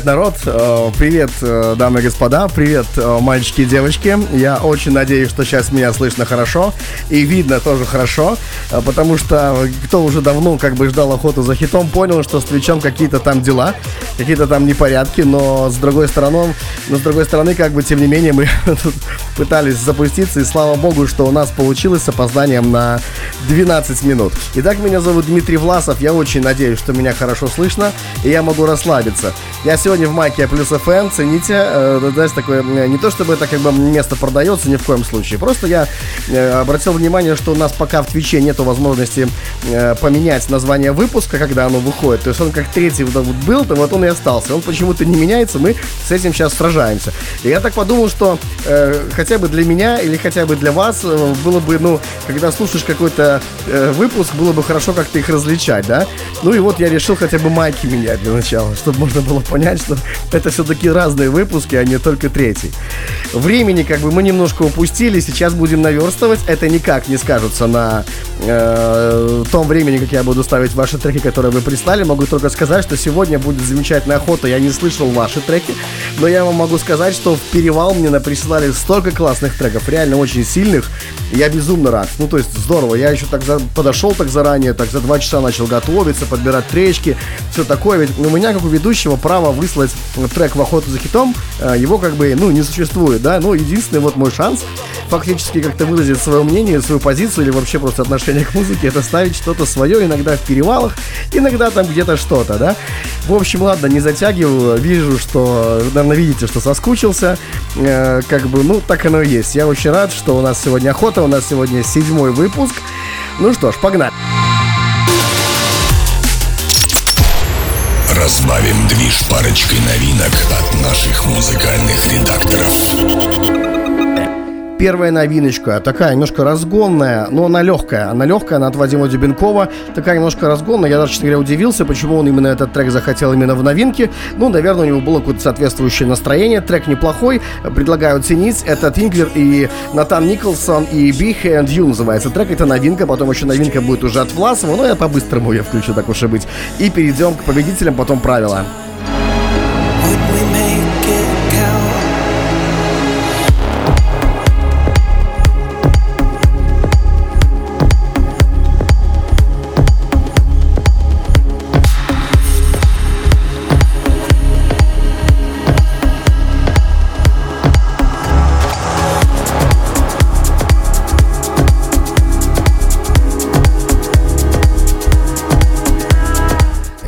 Привет, народ! Э, Привет, э, дамы и господа! Привет, э, мальчики и девочки! Я очень надеюсь, что сейчас меня слышно хорошо и видно тоже хорошо, потому что кто уже давно как бы ждал охоту за хитом, понял, что с Твичом какие-то там дела, какие-то там непорядки, но с другой стороны, но с другой стороны, как бы, тем не менее, мы пытались запуститься, и слава богу, что у нас получилось с опозданием на 12 минут. Итак, меня зовут Дмитрий Власов, я очень надеюсь, что меня хорошо слышно, и я могу расслабиться. Я сегодня в майке плюс FM, цените, э, знаешь, такое, э, не то чтобы это как бы место продается ни в коем случае, просто я э, обратил внимание, что у нас пока в Твиче нету возможности э, поменять название выпуска, когда оно выходит, то есть он как третий вот был, то вот он и остался, он почему-то не меняется, мы с этим сейчас сражаемся. И я так подумал, что э, хотя бы для меня или хотя бы для вас э, было бы, ну, когда слушаешь какой-то э, выпуск, было бы хорошо как-то их различать, да? Ну и вот я решил хотя бы майки менять для начала, чтобы можно было понять, что это все-таки разные выпуски, а не только третий. Времени как бы мы немножко упустили, сейчас будем наверстывать. Это никак не скажется на э, том времени, как я буду ставить ваши треки, которые вы прислали. Могу только сказать, что сегодня будет замечательная охота. Я не слышал ваши треки, но я вам могу сказать, что в перевал мне прислали столько классных треков, реально очень сильных. Я безумно рад. Ну, то есть здорово. Я еще так за, подошел так заранее, так за два часа начал готовиться, подбирать тречки, все такое. Ведь у меня, как у ведущего, право выслать трек в охоту за хитом, э, его как бы, ну, не существует, да. Ну, единственный вот мой шанс фактически как-то выразить свое мнение, свою позицию или вообще просто отношение к музыке, это ставить что-то свое, иногда в перевалах, иногда там где-то что-то, да. В общем, ладно, не затягиваю, вижу, что, наверное, видите, что соскучился, э, как бы, ну, так оно и есть. Я очень рад, что у нас сегодня охота, у нас сегодня седьмой выпуск. Ну что ж, погнали. Разбавим движ парочкой новинок от наших музыкальных редакторов. Первая новиночка, такая немножко разгонная, но она легкая. Она легкая, она от Вадима Дюбенкова, такая немножко разгонная. Я даже, честно говоря, удивился, почему он именно этот трек захотел именно в новинке. Ну, наверное, у него было какое-то соответствующее настроение. Трек неплохой, предлагаю оценить. Это Тинклер и Натан Николсон и Big and You называется трек. Это новинка, потом еще новинка будет уже от Власова, но я по-быстрому ее включу, так уж и быть. И перейдем к победителям, потом правила.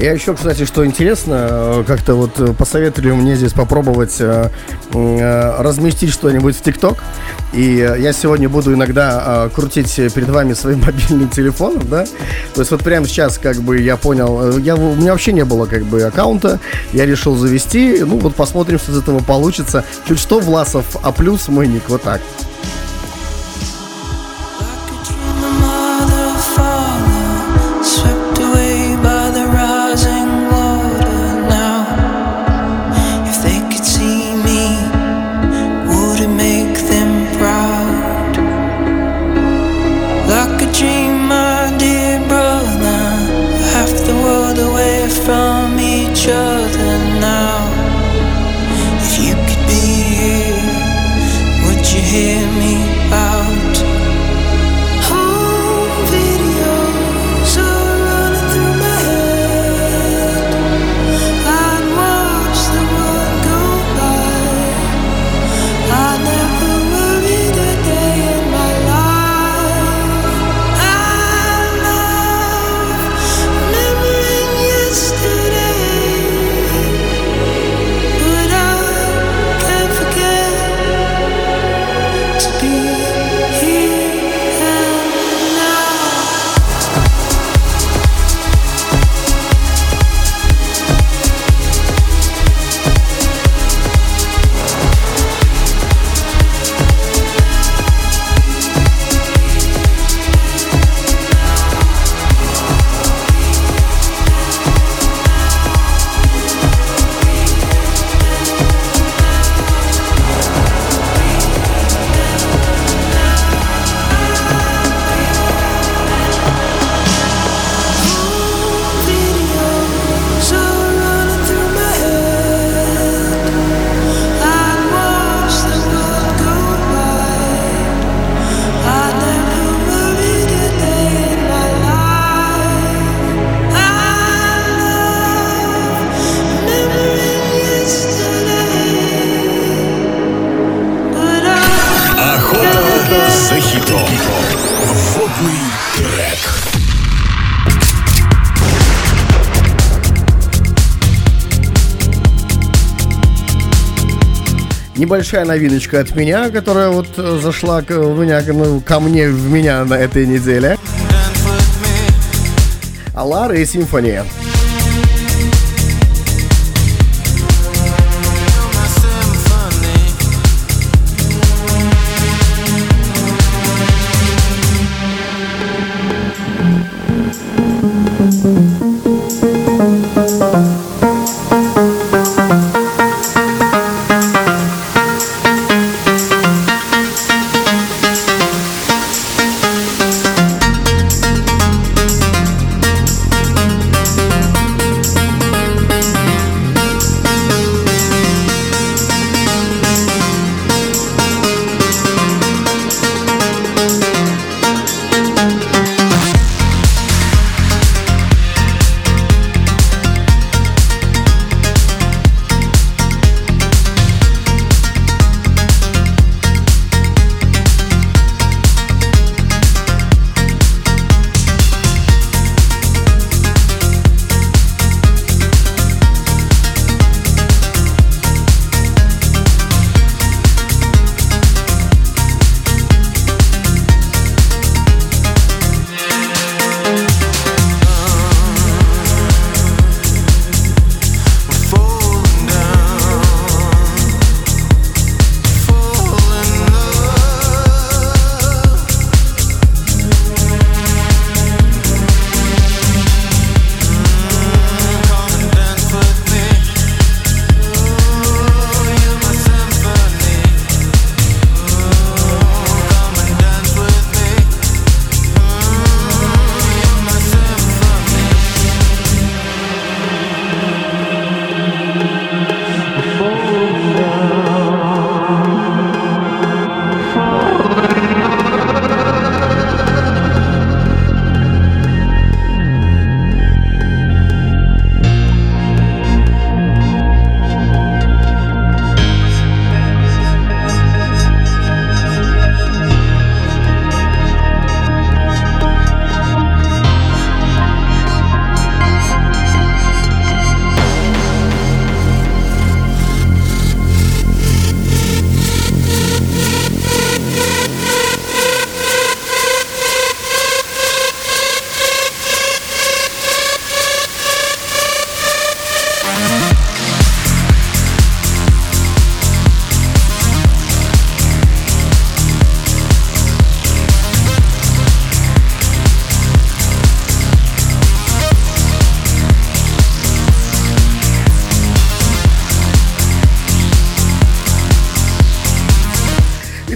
Я еще, кстати, что интересно, э, как-то вот э, посоветовали мне здесь попробовать э, разместить что-нибудь в ТикТок. И я сегодня буду иногда крутить перед вами своим мобильным телефоном, да. То есть вот прямо сейчас, как бы, я понял, я, у меня вообще не было, как бы, аккаунта. Я решил завести. Ну, вот посмотрим, что из этого получится. Чуть что, Власов, а плюс мой ник, вот так. Небольшая новиночка от меня, которая вот э, зашла к, в меня, ну, ко мне в меня на этой неделе. Алара и Симфония.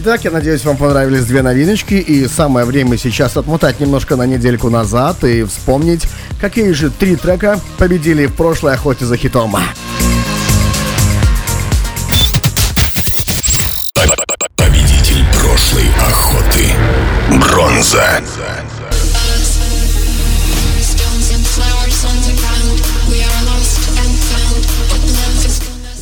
Итак, я надеюсь, вам понравились две новиночки, и самое время сейчас отмотать немножко на недельку назад и вспомнить, какие же три трека победили в прошлой охоте за хитом.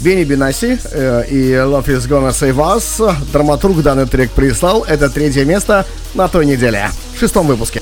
Бенни Бинаси э, и Love is Gonna Save Us. Драматург данный трек прислал. Это третье место на той неделе. В шестом выпуске.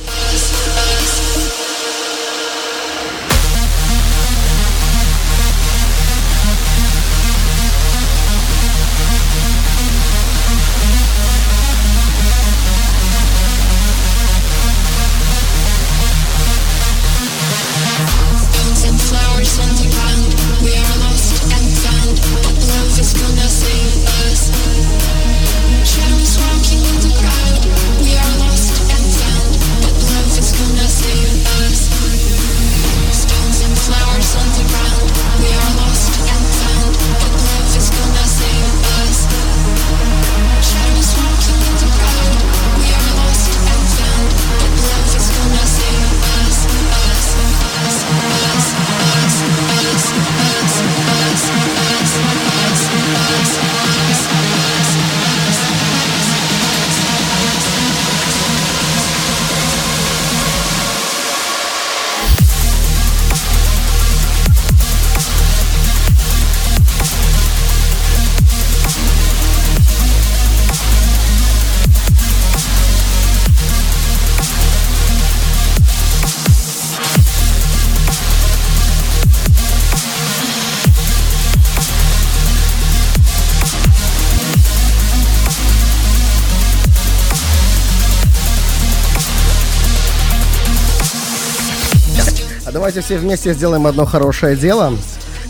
Давайте все вместе сделаем одно хорошее дело.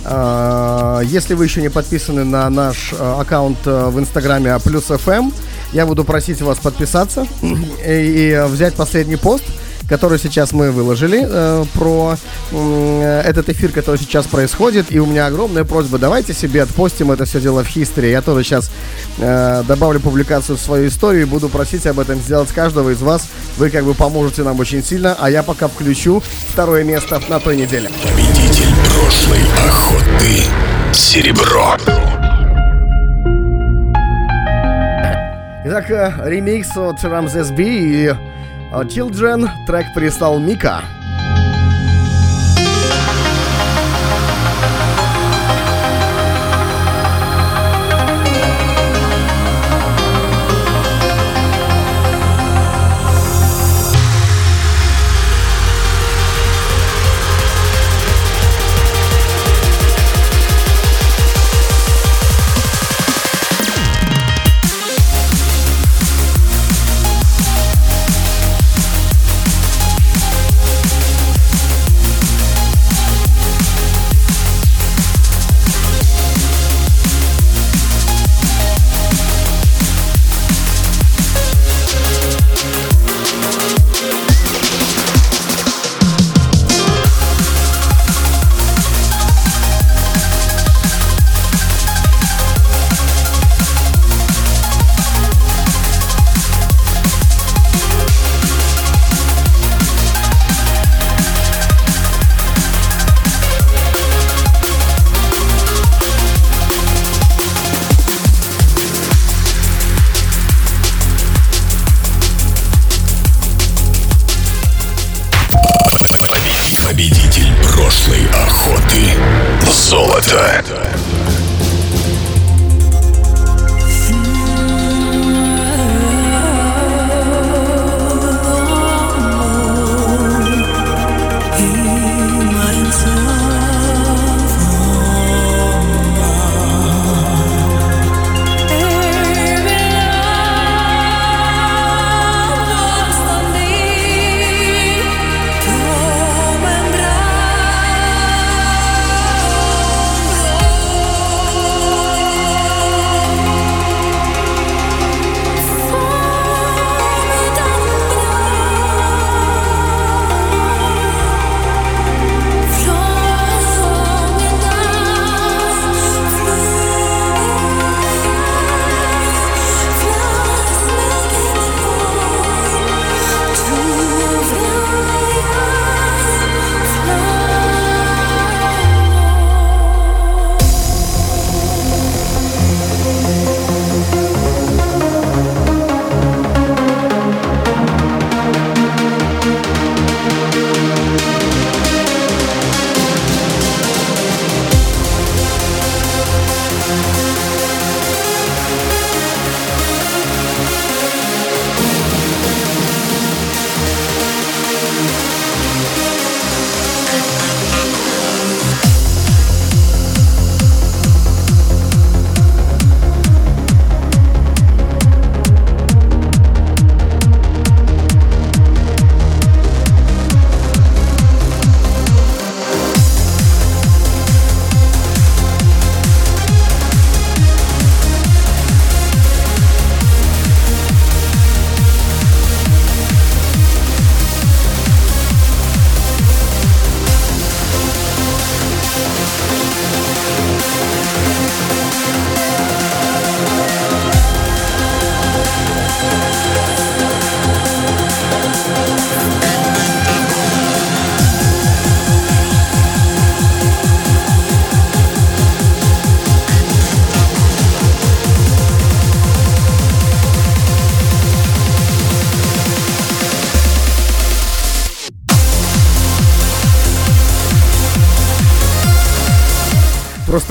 А, Если вы еще не подписаны на наш а, аккаунт а, в инстаграме Плюс ФМ, я буду просить вас подписаться и взять последний пост, который сейчас мы выложили э, про м, этот эфир, который сейчас происходит. И у меня огромная просьба, давайте себе отпостим это все дело в хистори. Я тоже сейчас э, добавлю публикацию в свою историю и буду просить об этом сделать каждого из вас. Вы как бы поможете нам очень сильно, а я пока включу второе место на той неделе. Победитель прошлой охоты. Серебро. Итак, э, ремикс от Рамзес Би и э, Children. Трек прислал Мика.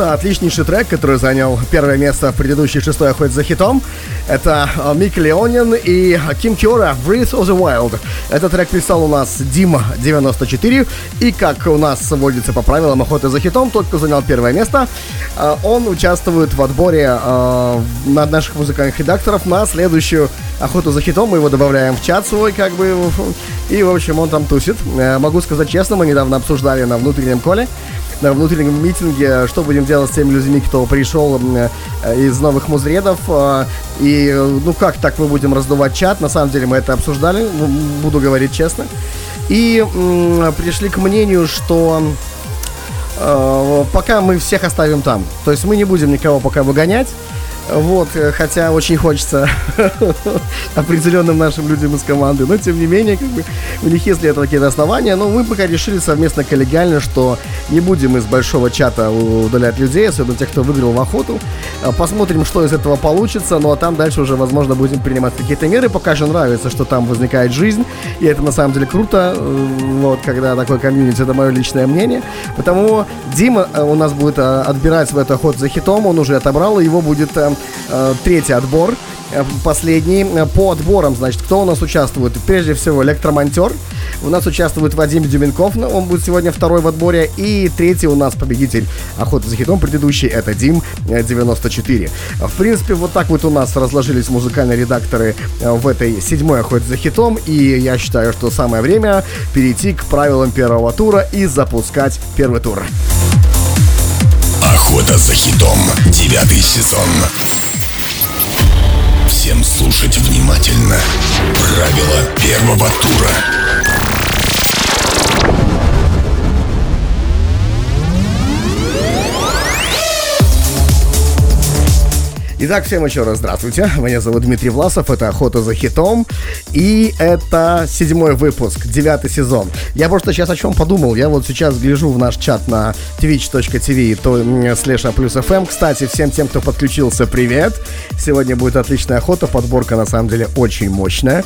Просто отличнейший трек, который занял первое место в предыдущей шестой охоте за хитом. Это э, Мик Леонин и Ким Киора «Breath of the Wild». Этот трек прислал у нас Дима 94. И как у нас водится по правилам охоты за хитом, тот, кто занял первое место, э, он участвует в отборе э, на наших музыкальных редакторов на следующую охоту за хитом, мы его добавляем в чат свой, как бы, и, в общем, он там тусит. Могу сказать честно, мы недавно обсуждали на внутреннем коле, на внутреннем митинге, что будем делать с теми людьми, кто пришел э, из новых музредов. Э, и, ну, как так мы будем раздувать чат? На самом деле мы это обсуждали, буду говорить честно. И пришли к мнению, что э, пока мы всех оставим там. То есть мы не будем никого пока выгонять. Вот, э, хотя очень хочется определенным нашим людям из команды, но тем не менее, как бы, у них есть ли это какие-то основания, но мы пока решили совместно коллегиально, что не будем из большого чата удалять людей, особенно тех, кто выиграл в охоту. А, посмотрим, что из этого получится, ну а там дальше уже, возможно, будем принимать какие-то меры. Пока же нравится, что там возникает жизнь, и это на самом деле круто, э, вот, когда такой комьюнити, это мое личное мнение. Потому Дима э, у нас будет отбирать в эту охоту за хитом, он уже отобрал, и его будет Э, третий отбор, э, последний. Э, по отборам, значит, кто у нас участвует? Прежде всего, электромонтер. У нас участвует Вадим Дюменков, он будет сегодня второй в отборе. И третий у нас победитель охоты за хитом, предыдущий, это Дим 94. В принципе, вот так вот у нас разложились музыкальные редакторы в этой седьмой охоте за хитом. И я считаю, что самое время перейти к правилам первого тура и запускать первый тур. Охота за хитом. Девятый сезон. Всем слушать внимательно. Правила первого тура. Итак, всем еще раз здравствуйте. Меня зовут Дмитрий Власов, это «Охота за хитом». И это седьмой выпуск, девятый сезон. Я просто сейчас о чем подумал. Я вот сейчас гляжу в наш чат на twitch.tv то, слэш плюс FM. Кстати, всем тем, кто подключился, привет. Сегодня будет отличная охота, подборка на самом деле очень мощная.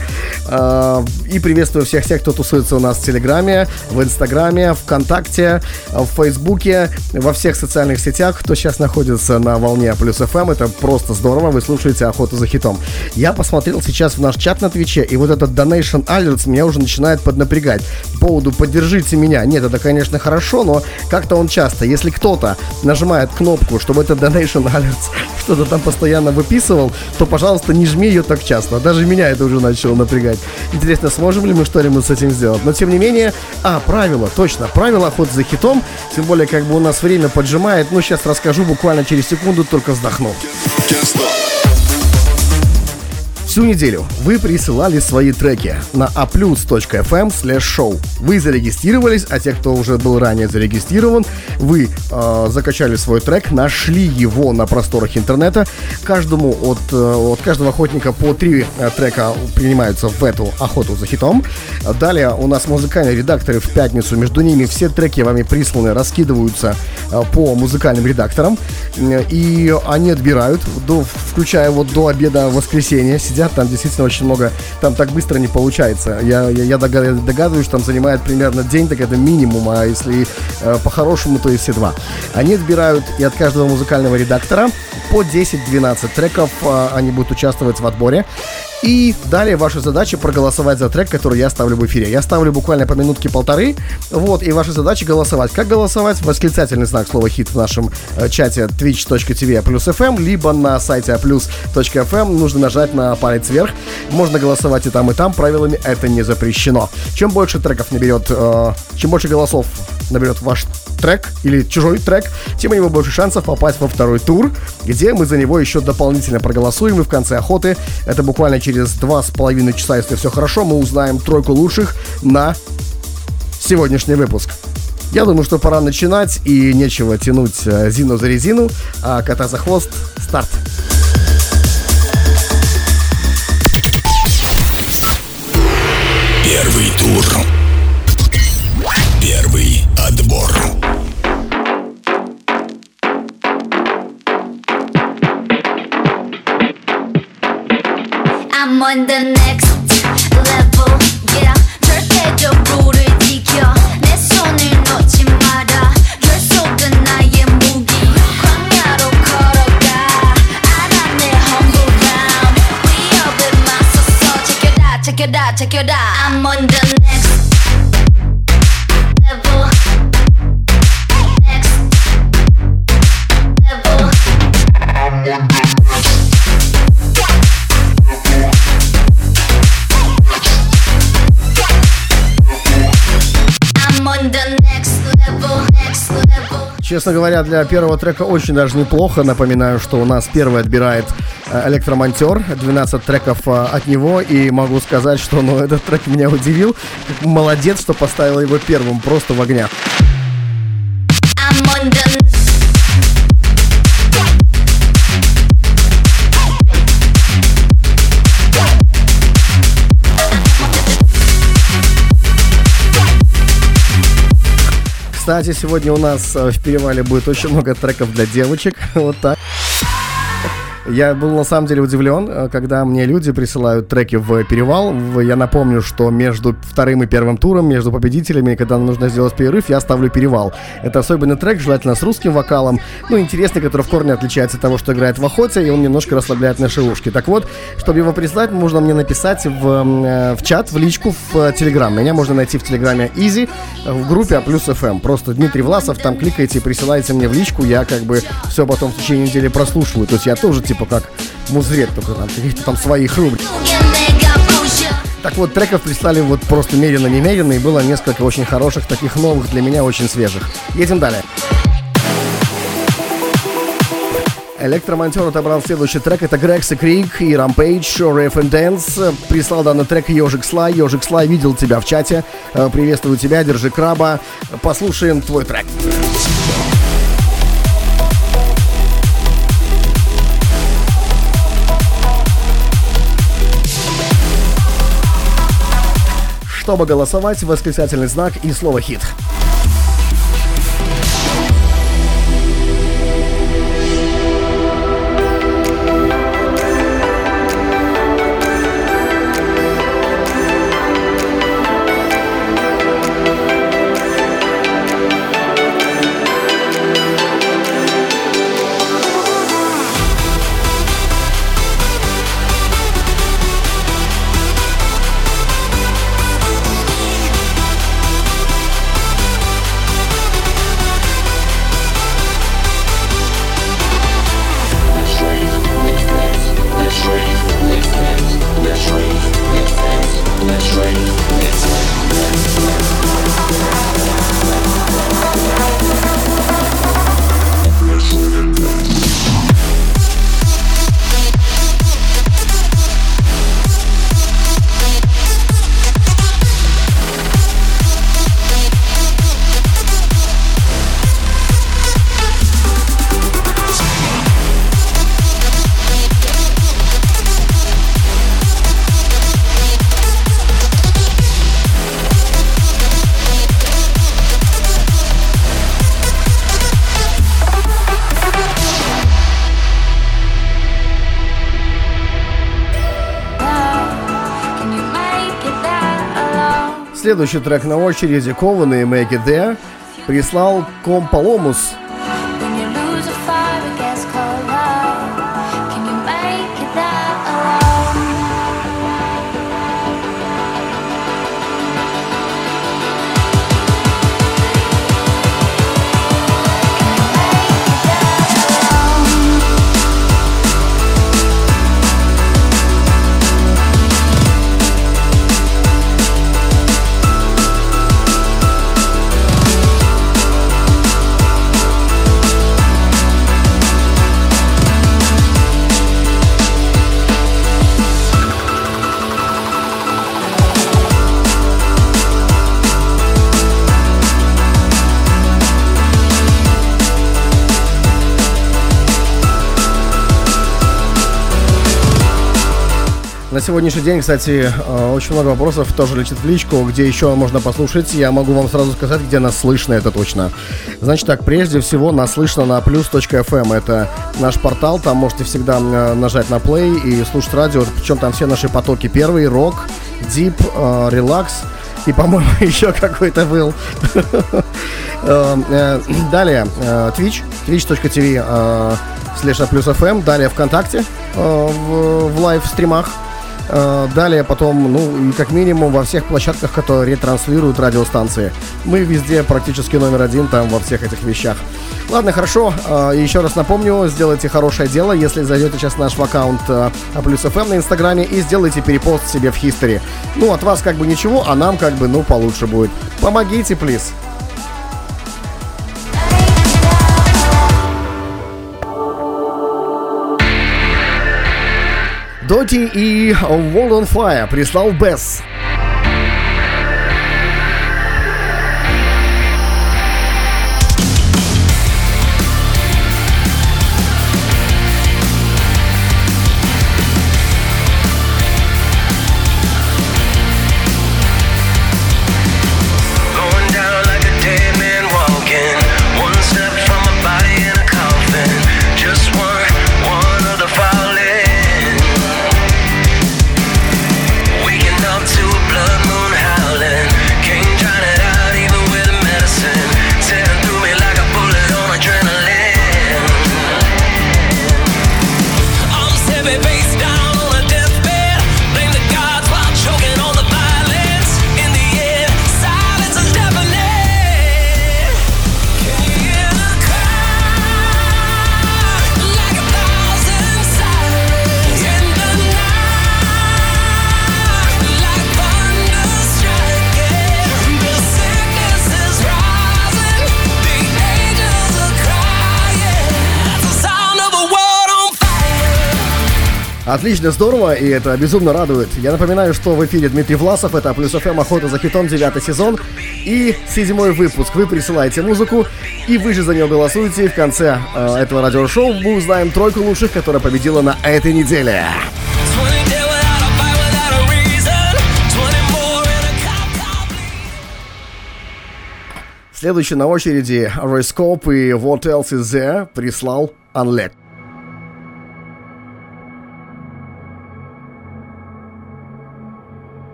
А, и приветствую всех тех, кто тусуется у нас в Телеграме, в Инстаграме, ВКонтакте, в Фейсбуке, во всех социальных сетях, кто сейчас находится на волне плюс FM. Это просто просто здорово, вы слушаете «Охоту за хитом». Я посмотрел сейчас в наш чат на Твиче, и вот этот Donation Alerts меня уже начинает поднапрягать. По поводу «Поддержите меня». Нет, это, конечно, хорошо, но как-то он часто. Если кто-то нажимает кнопку, чтобы этот Donation Alerts что-то там постоянно выписывал, то, пожалуйста, не жми ее так часто. Даже меня это уже начало напрягать. Интересно, сможем ли мы что-нибудь с этим сделать? Но, тем не менее, а, правило, точно, правило охоты за хитом, тем более, как бы у нас время поджимает, ну, сейчас расскажу буквально через секунду, только вздохну. just the. Всю неделю вы присылали свои треки на aplus.fm show. Вы зарегистрировались, а те, кто уже был ранее зарегистрирован, вы э, закачали свой трек, нашли его на просторах интернета. Каждому от, э, от каждого охотника по три э, трека принимаются в эту охоту за хитом. Далее у нас музыкальные редакторы в пятницу. Между ними все треки вами присланы, раскидываются э, по музыкальным редакторам. И они отбирают, до, включая вот до обеда воскресенья, сидят сидят, там действительно очень много, там так быстро не получается. Я, я, я догадываюсь, там занимает примерно день, так это минимум, а если э, по-хорошему, то и все два. Они отбирают и от каждого музыкального редактора по 10-12 треков, э, они будут участвовать в отборе. И далее ваша задача проголосовать за трек, который я ставлю в эфире. Я ставлю буквально по минутке полторы. Вот, и ваша задача голосовать. Как голосовать? Восклицательный знак слова хит в нашем э, чате twitch.tv плюс FM, либо на сайте plus.fm нужно нажать на палец вверх. Можно голосовать и там, и там. Правилами это не запрещено. Чем больше треков наберет, э, чем больше голосов наберет ваш трек или чужой трек, тем у него больше шансов попасть во второй тур, где мы за него еще дополнительно проголосуем. И в конце охоты, это буквально через с половиной часа, если все хорошо, мы узнаем тройку лучших на сегодняшний выпуск. Я думаю, что пора начинать, и нечего тянуть э, Зину за резину, а кота за хвост. Старт! Первый тур. I'm on the next level yeah 절대적으로를 지켜 내 손을 놓지 마라 결속은 나의 무기 광야로 걸어가 알아 내 humble ground 위협에 맞서서 check it out check it out check it out I'm on the next Честно говоря, для первого трека очень даже неплохо. Напоминаю, что у нас первый отбирает э, электромонтер, 12 треков э, от него, и могу сказать, что ну, этот трек меня удивил. Молодец, что поставил его первым, просто в огнях. Кстати, сегодня у нас э, в перевале будет очень много треков для девочек. Вот так. Я был на самом деле удивлен, э, когда мне люди присылают треки в перевал. Я напомню, что между вторым и первым туром, между победителями, когда нужно сделать перерыв, я ставлю перевал. Это особенный трек, желательно с русским вокалом, ну, интересный, который в корне отличается от того, что играет в охоте, и он немножко расслабляет наши ушки. Так вот, чтобы его прислать, нужно мне написать в, э, в чат, в личку, в Телеграм. Меня можно найти в Телеграме Easy, в группе плюс FM. Просто Дмитрий Власов, там кликайте, присылайте мне в личку, я как бы все потом в течение недели прослушиваю. То есть я тоже, типа, типа как музрет, только там каких-то там своих рубрик. Так вот, треков прислали вот просто медленно-немедленно, и было несколько очень хороших, таких новых, для меня очень свежих. Едем далее. Электромонтер отобрал следующий трек. Это Грекс и Крик и Rampage, Rave and Dance. Прислал данный трек Ежик Слай. Ежик Слай видел тебя в чате. Э, приветствую тебя, держи краба. Послушаем твой трек. Чтобы голосовать, восклицательный знак и слово «хит». Следующий трек на очереди. Кованый Make It прислал Комполомус сегодняшний день, кстати, э, очень много вопросов тоже летит в личку, где еще можно послушать. Я могу вам сразу сказать, где нас слышно, это точно. Значит так, прежде всего нас слышно на plus.fm. Эм. Это наш портал, там можете всегда э, нажать на play и слушать радио. Причем там все наши потоки. Первый, рок, дип, релакс и, по-моему, еще какой-то был. Э, далее, Twitch, twitch.tv слеша плюс FM. Далее ВКонтакте в лайв-стримах. Э, далее потом, ну, как минимум во всех площадках, которые ретранслируют радиостанции. Мы везде практически номер один там во всех этих вещах. Ладно, хорошо. Э, еще раз напомню, сделайте хорошее дело, если зайдете сейчас в наш аккаунт А плюс ФМ на Инстаграме и сделайте перепост себе в Хистори. Ну, от вас как бы ничего, а нам как бы, ну, получше будет. Помогите, плиз. Доти и World on Fire прислал Бесс. Отлично, здорово, и это безумно радует. Я напоминаю, что в эфире Дмитрий Власов, это Плюс ФМ Охота за хитом, девятый сезон и седьмой выпуск. Вы присылаете музыку, и вы же за нее голосуете. В конце э, этого радиошоу мы узнаем тройку лучших, которая победила на этой неделе. Следующий на очереди Ройскоп и What Else Is There прислал Unlet.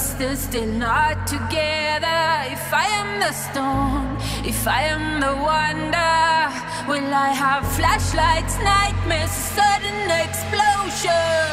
Distance, still not together. If I am the storm, if I am the wonder, will I have flashlights, nightmares, sudden explosion?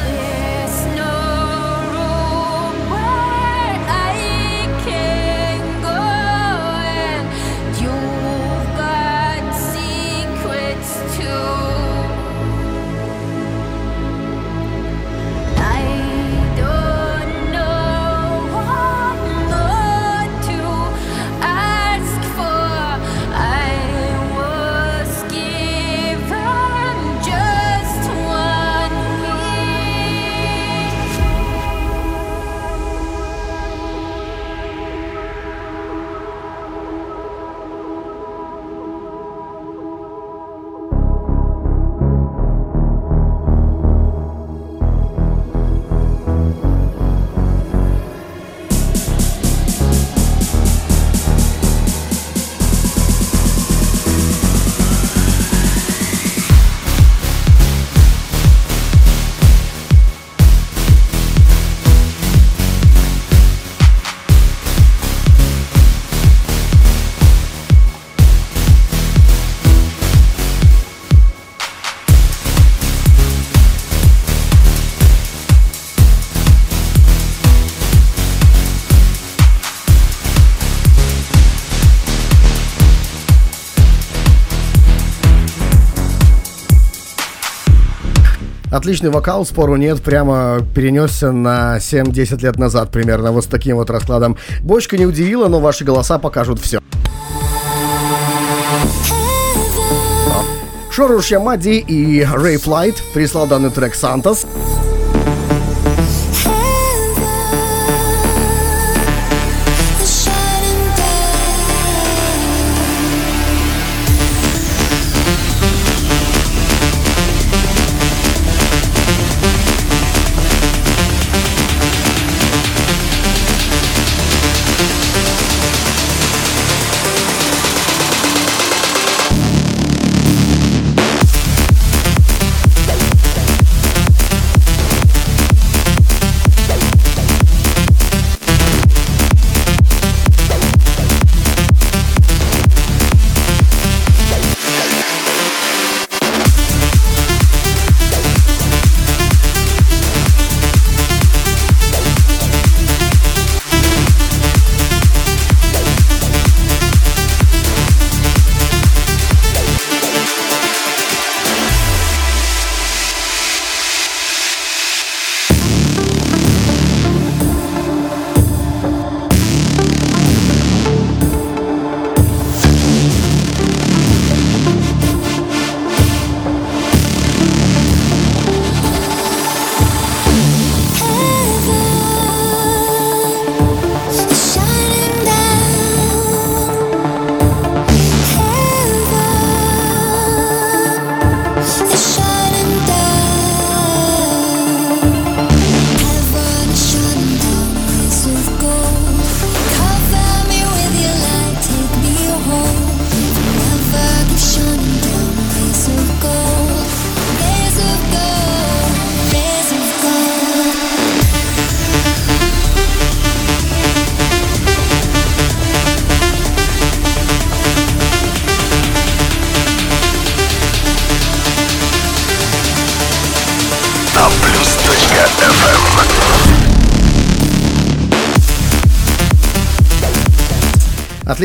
Отличный вокал, спору нет, прямо перенесся на 7-10 лет назад примерно, вот с таким вот раскладом. Бочка не удивила, но ваши голоса покажут все. Шоруш Ямади и Рэй Флайт прислал данный трек Сантос.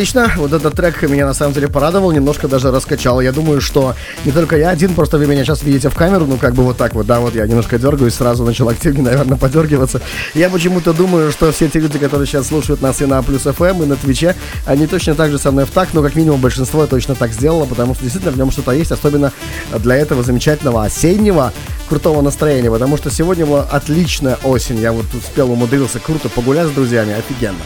Отлично, вот этот трек меня на самом деле порадовал, немножко даже раскачал. Я думаю, что не только я один, просто вы меня сейчас видите в камеру, ну как бы вот так вот, да, вот я немножко дергаюсь, сразу начал активнее, наверное, подергиваться. Я почему-то думаю, что все те люди, которые сейчас слушают нас и на Плюс эм, и на Твиче, они точно так же со мной в так, но как минимум большинство точно так сделало, потому что действительно в нем что-то есть, особенно для этого замечательного осеннего крутого настроения, потому что сегодня была отличная осень. Я вот успел умудрился круто погулять с друзьями, офигенно.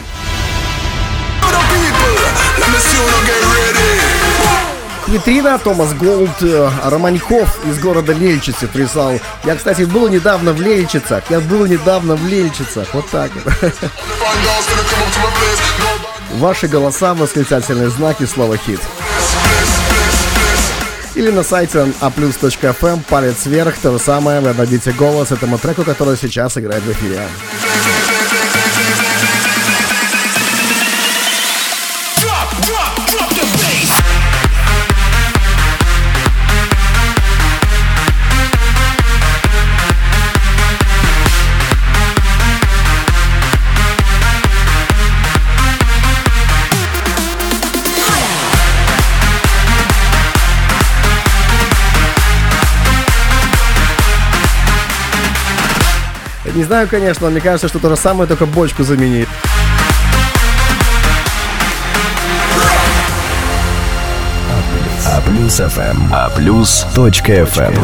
Витрина, Томас Голд, э, Романьков из города Лельчицы прислал. Я, кстати, был недавно в Лельчицах. Я был недавно в Лельчицах. Вот так вот. Ваши голоса, восклицательные знаки, слово хит. Или на сайте aplus.fm, палец вверх, то же самое, вы дадите голос этому треку, который сейчас играет в эфире. Не знаю, конечно, но мне кажется, что то же самое, только бочку заменить. А плюс FM. А плюс точка FM.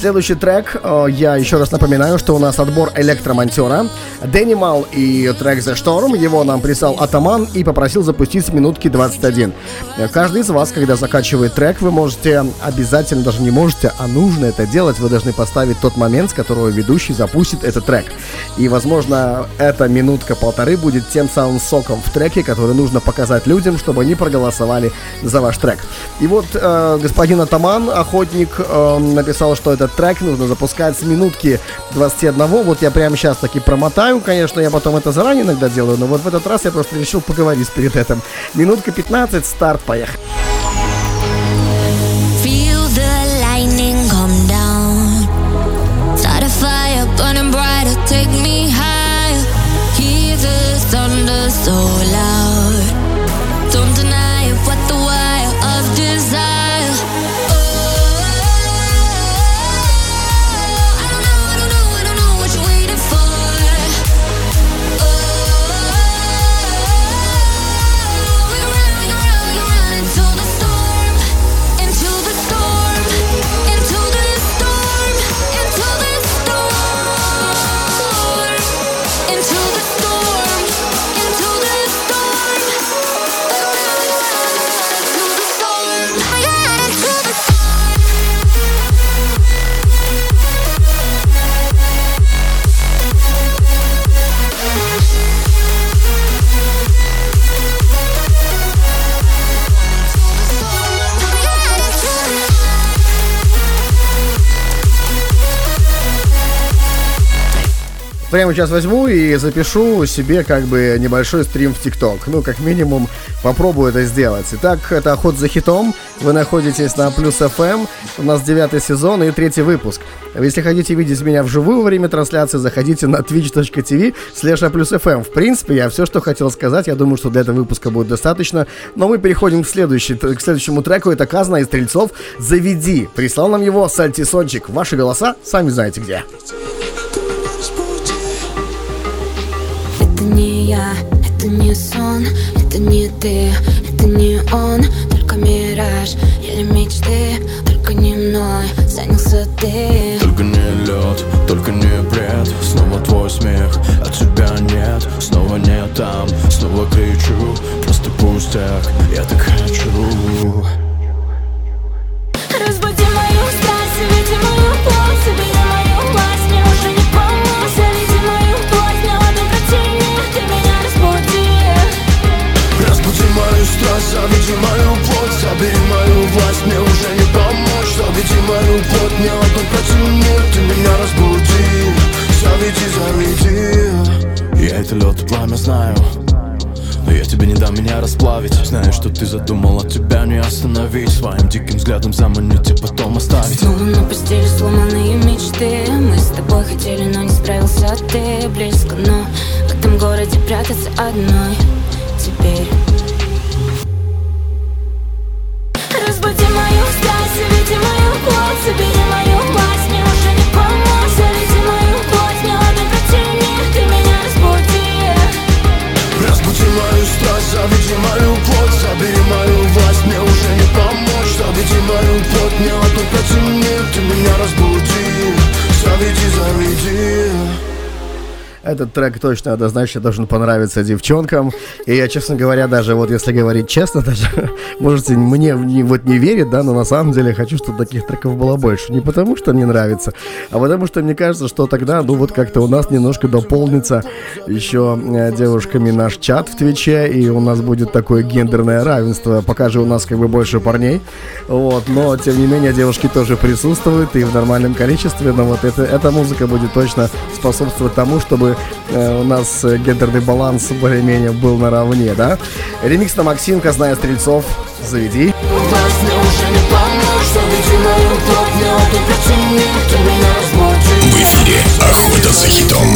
Следующий трек, э, я еще раз напоминаю, что у нас отбор электромонтера. Денимал и трек The Storm, его нам прислал Атаман и попросил запустить с минутки 21. Э, каждый из вас, когда закачивает трек, вы можете обязательно, даже не можете, а нужно это делать, вы должны поставить тот момент, с которого ведущий запустит этот трек. И, возможно, эта минутка-полторы будет тем самым соком в треке, который нужно показать людям, чтобы они проголосовали за ваш трек. И вот э, господин Атаман, охотник, э, написал, что это трек нужно запускать с минутки 21. Вот я прямо сейчас таки промотаю, конечно, я потом это заранее иногда делаю, но вот в этот раз я просто решил поговорить перед этим. Минутка 15, старт, поехали. Прямо сейчас возьму и запишу себе как бы небольшой стрим в ТикТок. Ну, как минимум, попробую это сделать. Итак, это «Охот за хитом». Вы находитесь на Плюс FM. У нас девятый сезон и третий выпуск. Если хотите видеть меня вживую во время трансляции, заходите на twitch.tv slash плюс FM. В принципе, я все, что хотел сказать. Я думаю, что для этого выпуска будет достаточно. Но мы переходим к, следующей, к следующему треку. Это Казна из Стрельцов «Заведи». Прислал нам его Сальтисончик. Ваши голоса сами знаете где. Я, это не сон, это не ты, это не он, только мираж или мечты, только не мной. Занялся ты. Только не лед, только не бред. Снова твой смех, а тебя нет. Снова не там, снова кричу. Просто пустяк, я так хочу страсть, заведи мою плоть Забери мою власть, мне уже не помочь. Заведи мою плоть, мне одной противнее Ты меня разбуди, заведи, заведи Я это лед пламя знаю но я тебе не дам меня расплавить. Знаю, что ты задумал, а тебя не остановить. Своим диким взглядом заманить и потом оставить. Снова на постели сломанные мечты. Мы с тобой хотели, но не справился ты. Близко, но в этом городе прятаться одной. Теперь плоть, забери мою Мне уже не помочь, заведи мою плоть Мне ладно противник, ты меня разбуди. Разбуди мою страсть, заведи мою плоть Забери мою власть, мне уже не помочь. Заведи мою плоть, мне ладно противник Ты меня разбуди, заведи, заведи Этот трек точно однозначно должен понравиться девчонкам. И я, честно говоря, даже вот если говорить честно, даже можете мне не, вот не верить, да, но на самом деле хочу, чтобы таких треков было больше. Не потому, что мне нравится, а потому, что мне кажется, что тогда, ну вот как-то у нас немножко дополнится еще э, девушками наш чат в Твиче, и у нас будет такое гендерное равенство. Пока же у нас как бы больше парней, вот, но тем не менее девушки тоже присутствуют и в нормальном количестве, но вот это, эта музыка будет точно способствовать тому, чтобы э, у нас э, гендерный баланс более-менее был наравне, да? Ремикс на Максимка, зная стрельцов, заведи. В эфире «Охота за хитом».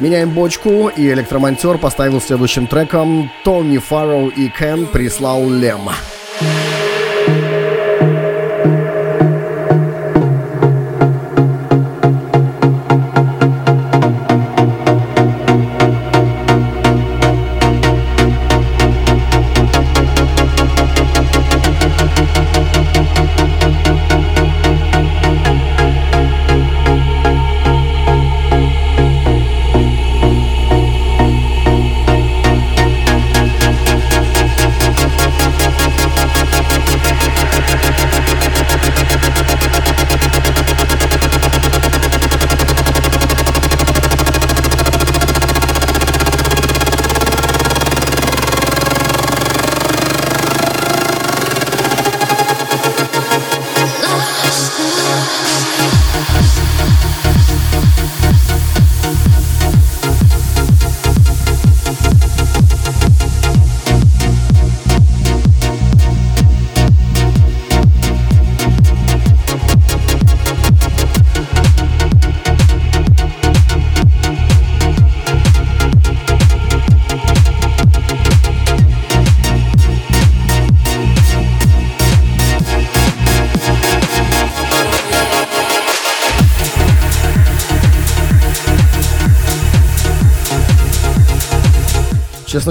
Меняем бочку, и электромонтер поставил следующим треком Тони Фарроу и Кен прислал Лем. Честно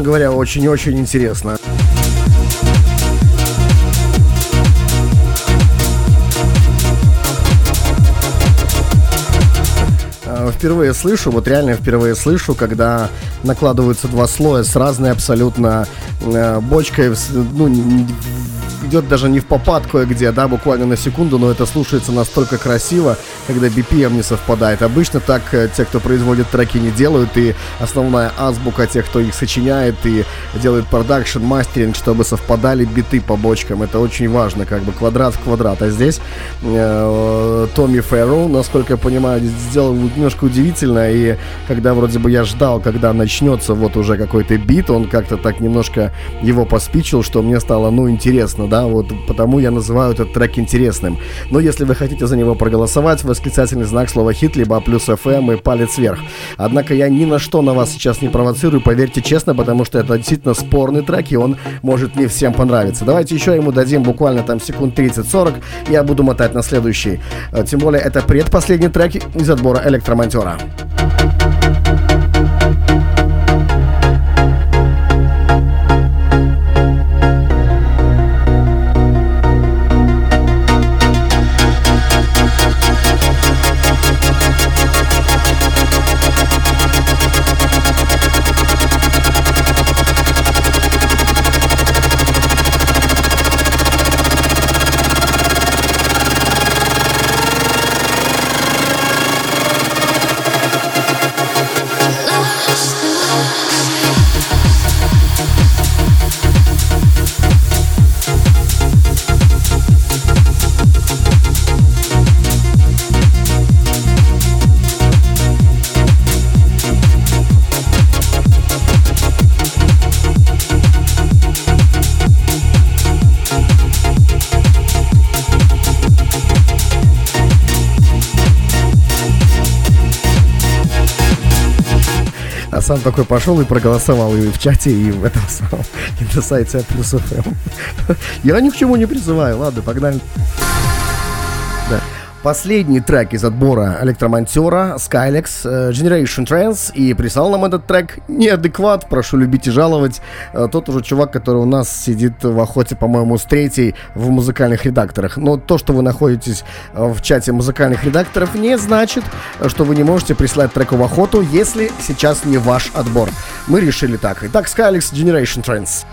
говоря, очень-очень интересно. Э, Впервые слышу, вот реально впервые слышу, когда накладываются два слоя с разной абсолютно э, бочкой, ну, идет даже не в попад кое-где, да, буквально на секунду, но это слушается настолько красиво, когда BPM не совпадает. Обычно так э, те, кто производит треки, не делают, и основная азбука тех, кто их сочиняет и делает продакшн, мастеринг, чтобы совпадали биты по бочкам. Это очень важно, как бы квадрат в квадрат. А здесь э, Томми Фэрроу, насколько я понимаю, сделал немножко удивительно, и когда вроде бы я ждал, когда начнется вот уже какой-то бит, он как-то так немножко его поспичил, что мне стало, ну, интересно, да, вот потому я называю этот трек интересным. Но если вы хотите за него проголосовать, восклицательный знак слова хит, либо плюс FM и палец вверх. Однако я ни на что на вас сейчас не провоцирую, поверьте честно, потому что это действительно спорный трек, и он может не всем понравиться. Давайте еще ему дадим буквально там секунд 30-40, я буду мотать на следующий. Э, Тем более это предпоследний трек из отбора электромонтера. Сам такой пошел и проголосовал и в чате, и в этом самом, и на сайте Плюс ФМ. Я ни к чему не призываю. Ладно, погнали. Да. Последний трек из отбора электромонтера Skylex э, Generation Trance и прислал нам этот трек неадекват, прошу любить и жаловать. Э, Тот уже чувак, который у нас сидит в охоте, по-моему, с третьей в музыкальных редакторах. Но то, что вы находитесь э, в чате музыкальных редакторов, не значит, что вы не можете прислать треку в охоту, если сейчас не ваш отбор. Мы решили так. Итак, Skylex Generation Trance.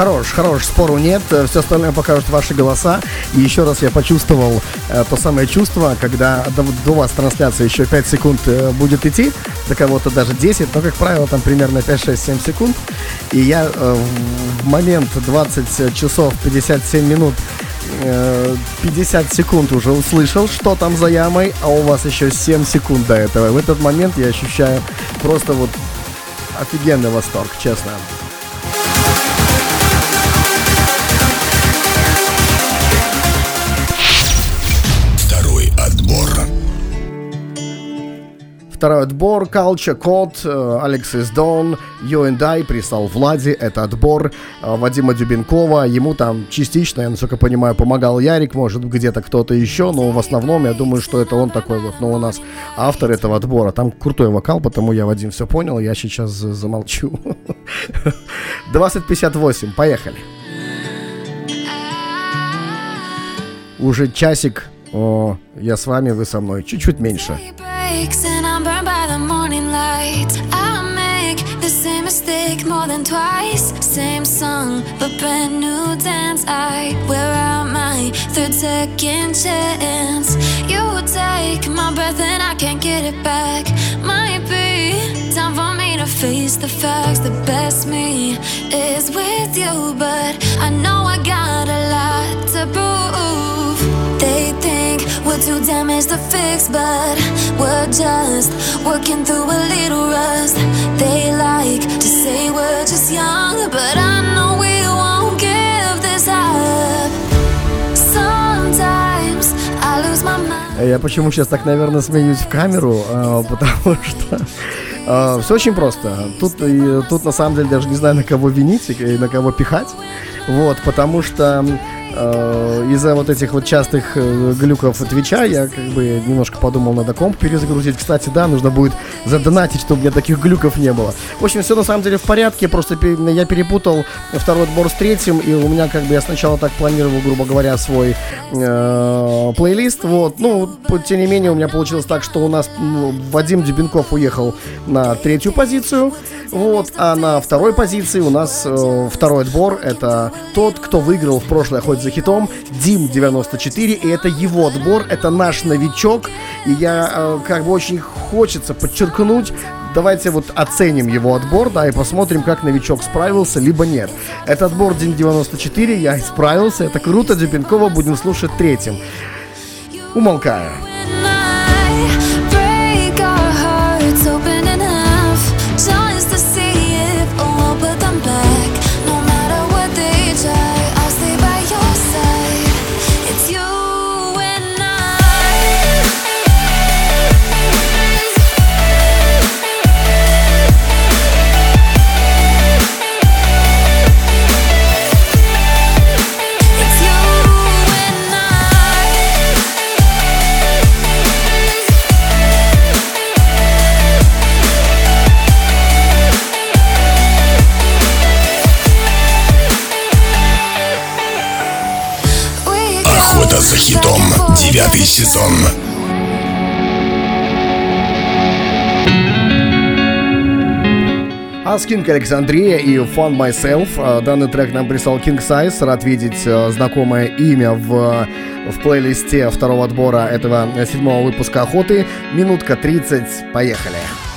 Хорош, хорош, спору нет. Все остальное покажут ваши голоса. И еще раз я почувствовал э, то самое чувство, когда до, до вас трансляция еще 5 секунд э, будет идти, до кого-то даже 10, но, как правило, там примерно 5, 6, 7 секунд. И я э, в момент 20 часов 57 минут э, 50 секунд уже услышал, что там за ямой, а у вас еще 7 секунд до этого. В этот момент я ощущаю просто вот офигенный восторг, честно. Второй отбор, Culture Code, э, Alexis Dawn, You and I прислал Влади, это отбор э, Вадима Дюбенкова, ему там частично, я насколько понимаю, помогал Ярик, может где-то кто-то еще, но в основном я думаю, что это он такой вот, ну у нас автор этого отбора, там крутой вокал, потому я, Вадим, все понял, я сейчас за- замолчу. 2058, поехали. Уже часик, о, я с вами, вы со мной, чуть-чуть меньше. The morning light. I make the same mistake more than twice. Same song, but brand new dance. I wear out my third second chance. You take my breath and I can't get it back. Might be time for me to face the facts. The best me is with you, but I know I got too damaged to fix, but we're just working through a little rust. They like to say we're just young, but I know we won't give this up. Sometimes I lose my mind. Я почему сейчас так, наверное, смеюсь в камеру, а, потому что все очень просто. Тут, тут на самом деле даже не знаю, на кого винить и на кого пихать. Вот, потому что из-за вот этих вот частых э, глюков Твича я как бы немножко подумал, надо комп перезагрузить. Кстати, да, нужно будет задонатить, чтобы у меня таких глюков не было. В общем, все на самом деле в порядке, просто я перепутал второй отбор с третьим, и у меня как бы я сначала так планировал, грубо говоря, свой э, плейлист, вот, ну, тем не менее у меня получилось так, что у нас ну, Вадим Дебенков уехал на третью позицию, вот, а на второй позиции у нас э, второй отбор, это тот, кто выиграл в прошлой охоте следует за хитом Дим 94, и это его отбор, это наш новичок, и я э, как бы очень хочется подчеркнуть, давайте вот оценим его отбор, да, и посмотрим, как новичок справился, либо нет. Это отбор Дим 94, я справился, это круто, Дюбенкова будем слушать третьим. Умолкаю. Девятый сезон. Аскинг Александрия и Fun Myself. А, Данный трек нам прислал King Size. Рад видеть а, знакомое имя в, в плейлисте второго отбора этого э, седьмого выпуска охоты. Минутка 30. Поехали. How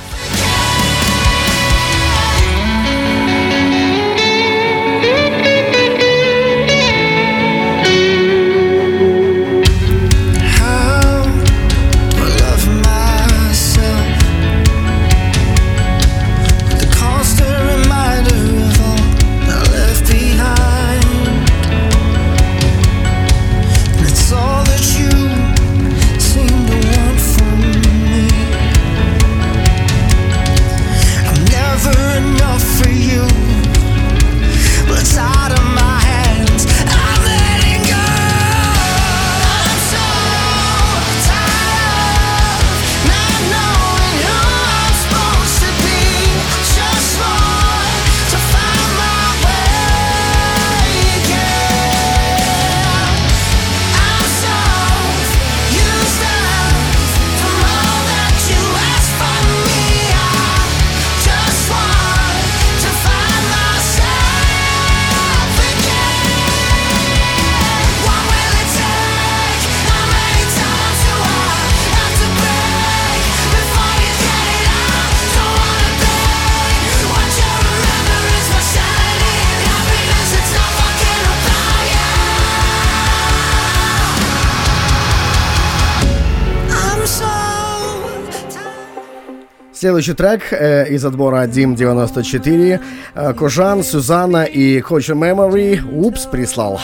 Следующий трек э, из отбора Дим 94. Э, Кожан, Сюзанна и Coach Memory. Упс, прислал.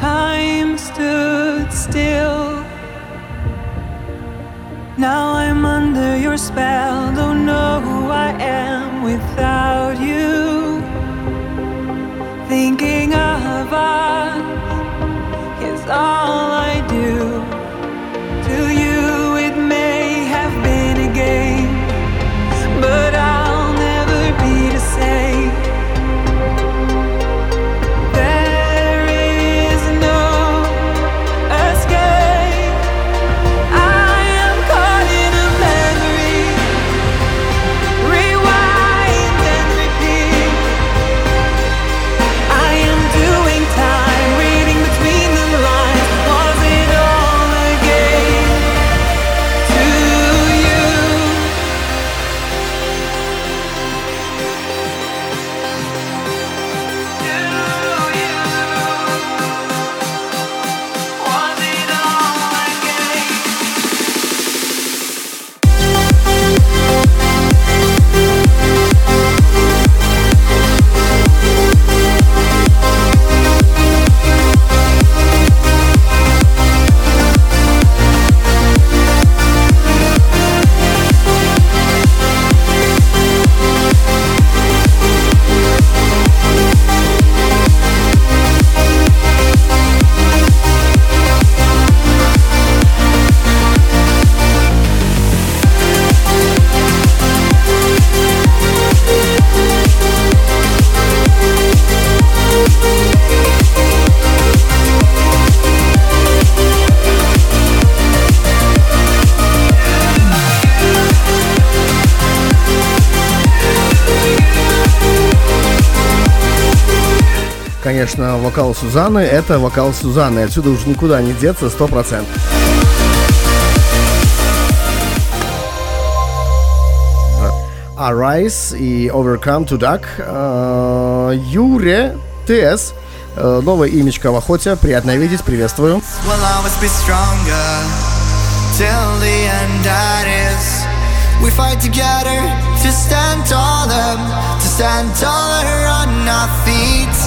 Time stood still. Now I'm under your spell. Don't know who I am without you. Thinking of us is all I do. You, it may have been a game, конечно, вокал Сузанны, это вокал Сузанны. Отсюда уж никуда не деться, 100%. Arise и Overcome to Duck. Э, Юре ТС. Э, Новое имечко в охоте. Приятно видеть. Приветствую. we fight together to stand taller to stand taller on our feet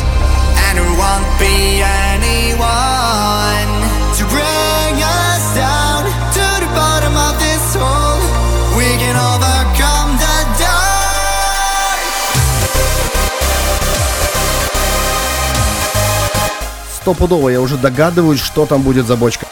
Стопудово я уже догадываюсь, что там будет за бочка.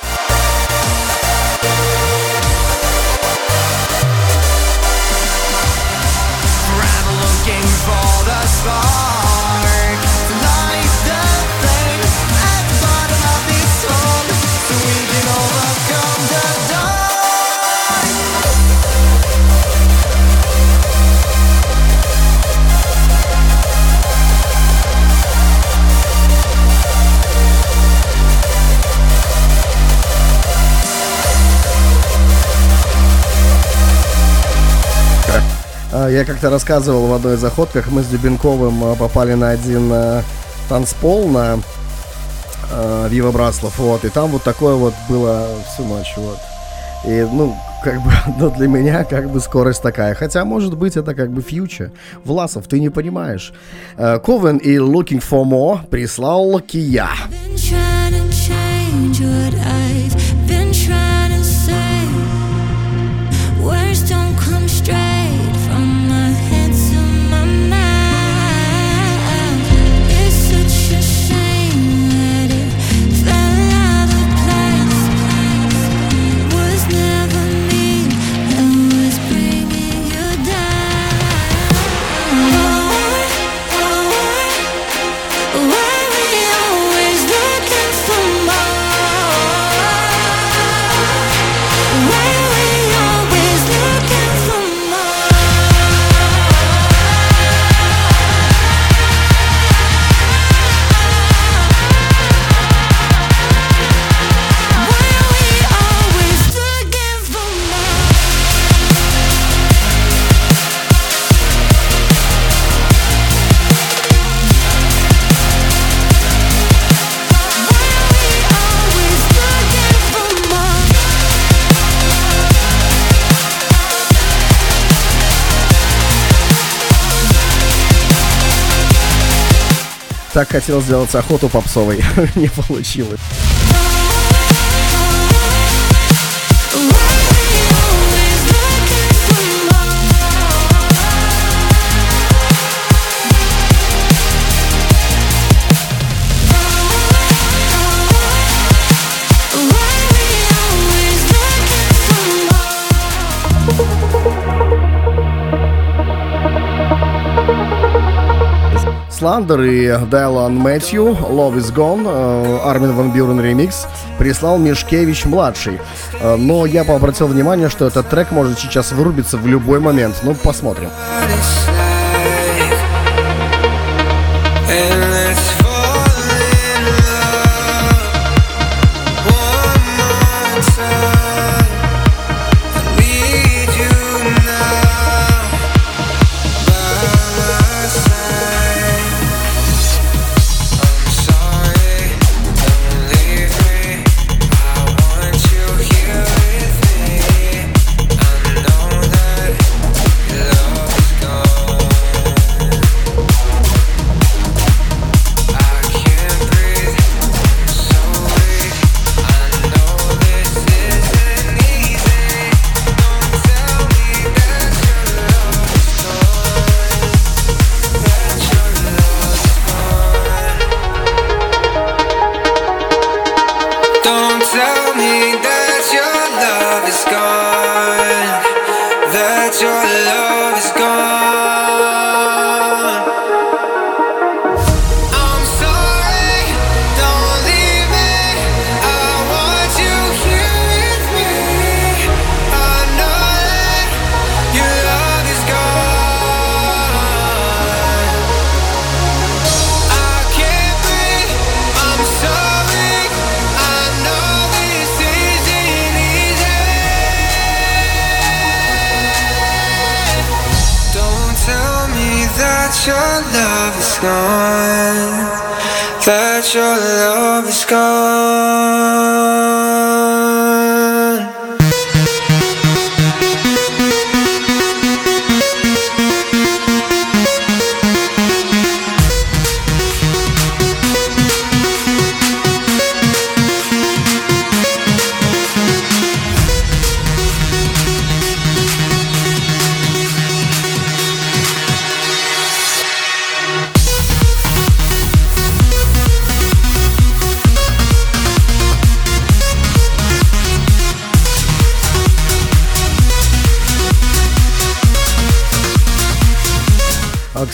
Я как-то рассказывал в одной из охотках, мы с Дубенковым а, попали на один а, танцпол на а, Вива Браслов, вот, и там вот такое вот было всю ночь, вот. И, ну, как бы, ну, для меня, как бы, скорость такая. Хотя, может быть, это как бы фьючер. Власов, ты не понимаешь. Э, Ковен и Looking for More прислал Кия. Так хотел сделать охоту попсовой, не получилось. Сландер и Дайлан Мэтью, Love is Gone, э, Армин Ван Бюрен ремикс, прислал Мишкевич младший. Э, Но я обратил внимание, что этот трек может сейчас вырубиться в любой момент. Ну, посмотрим. What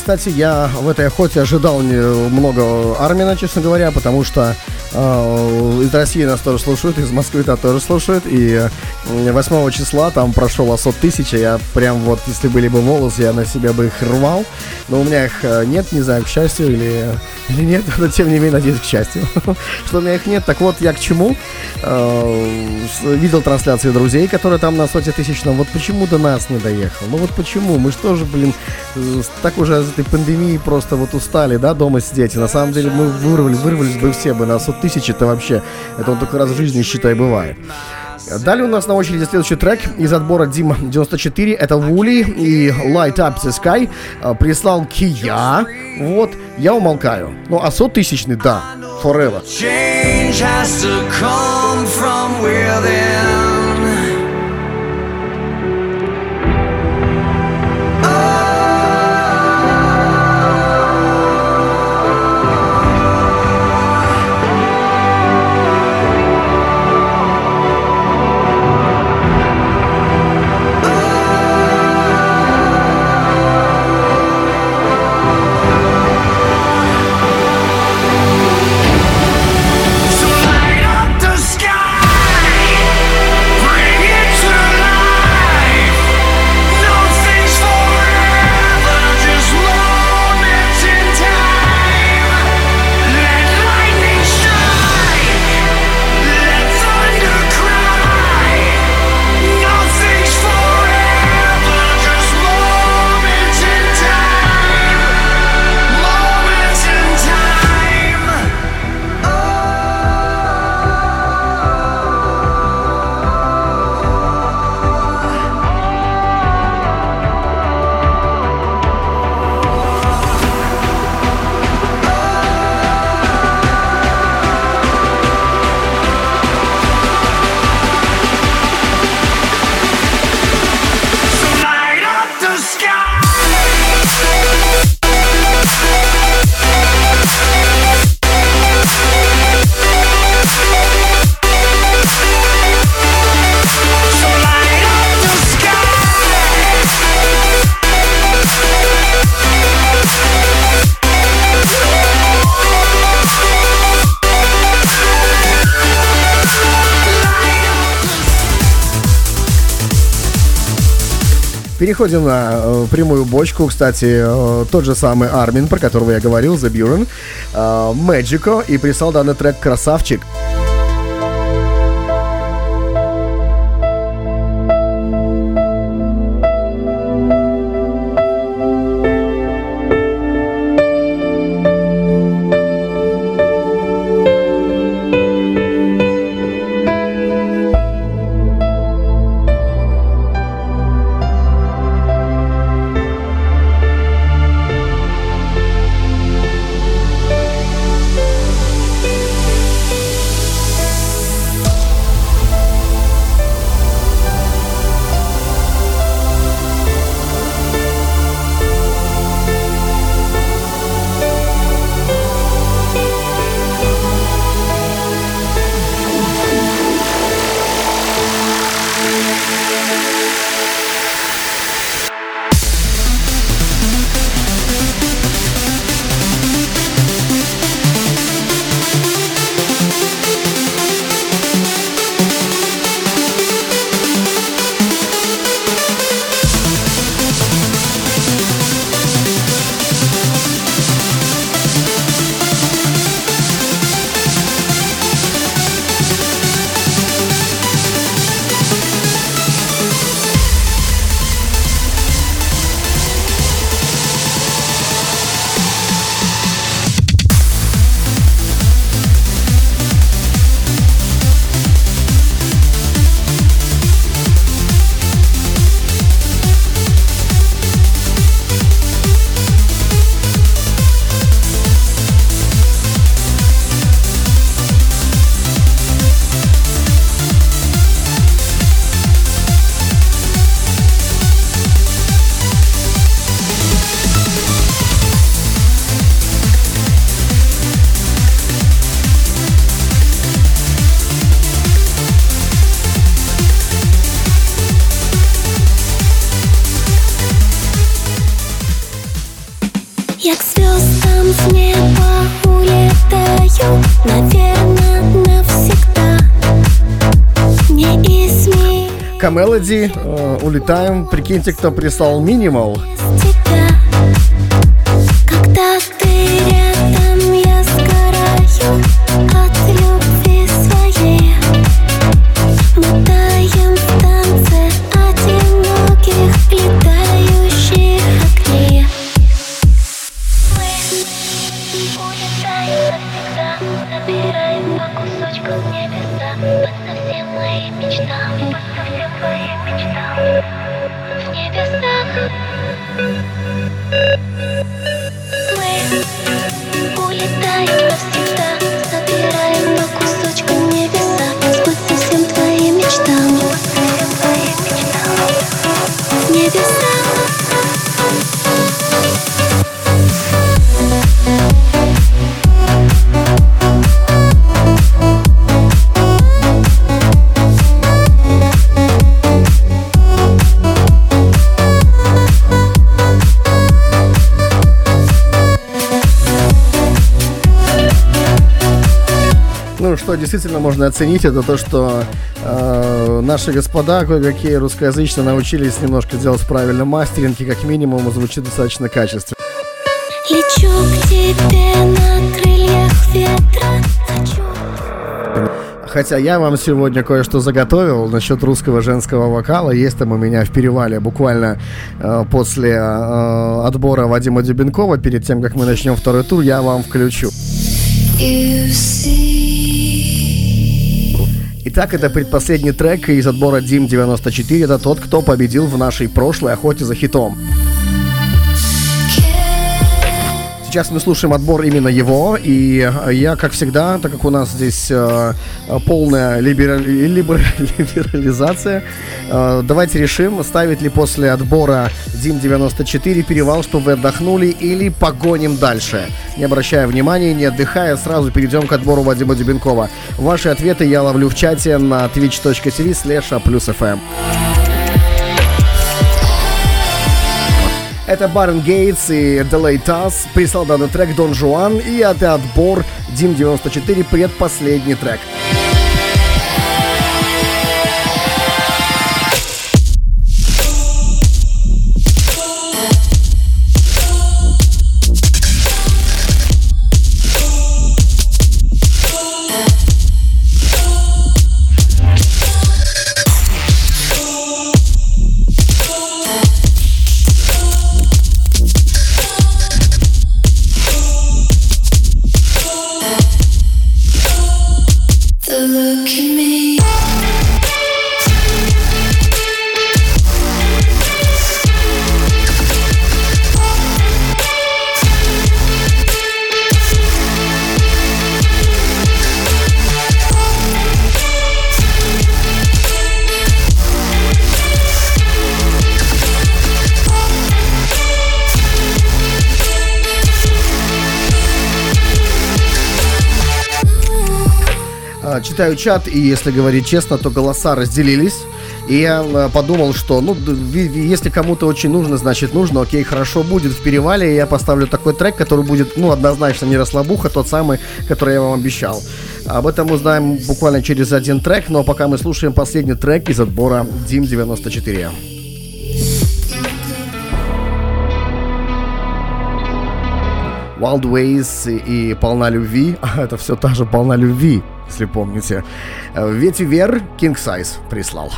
Кстати, я в этой охоте ожидал много Армина, честно говоря, потому что э, из России нас тоже слушают, из Москвы -то тоже слушают, и э, 8 числа там прошел осот тысяча, я прям вот, если были бы волосы, я на себя бы их рвал, но у меня их э, нет, не знаю, к счастью или, или нет, но тем не менее, надеюсь, к счастью, что у меня их нет. Так вот, я к чему? Э, видел трансляции друзей, которые там на соте тысячном, вот почему до нас не доехал? Ну вот почему? Мы же, блин, э, с- так уже от этой пандемии просто вот устали, да, дома сидеть. И на самом деле мы вырвались, вырвались бы все бы на сот тысяч, это вообще, это он только раз в жизни, считай, бывает. Далее у нас на очереди следующий трек из отбора Дима 94. Это Вули и Light Up the Sky. Э, Прислал Кия. Вот, я умолкаю. Ну, а сот тысячный, да, forever. Переходим на э, прямую бочку. Кстати, э, тот же самый Армин, про которого я говорил, The Buren, э, Magico, и прислал данный трек «Красавчик». Мелоди. Э, улетаем. Прикиньте, кто прислал минимал. Действительно можно оценить, это то, что э, наши господа, кое-какие русскоязычно научились немножко делать правильно мастеринг, и как минимум звучит достаточно качественно. Лечу к тебе на крыльях ветра, хочу Хотя я вам сегодня кое-что заготовил насчет русского женского вокала. Есть там у меня в перевале буквально э, после э, отбора Вадима Дюбенкова, перед тем, как мы начнем второй тур, я вам включу. You see Итак, это предпоследний трек из отбора Дим 94. Это тот, кто победил в нашей прошлой охоте за хитом. Сейчас мы слушаем отбор именно его, и э, я, как всегда, так как у нас здесь э, полная либера- либер- либерализация, э, давайте решим, ставить ли после отбора Дим 94 перевал, чтобы вы отдохнули, или погоним дальше. Не обращая внимания, не отдыхая, сразу перейдем к отбору Вадима Дюбенкова. Ваши ответы я ловлю в чате на twitch.tv slash плюс FM. Это Барен Гейтс и Delay Тасс прислал данный трек Дон Жуан, и это отбор Дим 94 предпоследний трек. Читаю чат, и если говорить честно, то голоса разделились. И я э, подумал, что, ну, если кому-то очень нужно, значит нужно, окей, хорошо, будет в перевале, я поставлю такой трек, который будет, ну, однозначно не расслабуха, тот самый, который я вам обещал. Об этом узнаем буквально через один трек, но пока мы слушаем последний трек из отбора Дим 94. Wild Ways и полна любви. А это все та же полна любви, если помните. Э, Ветивер King Size прислал.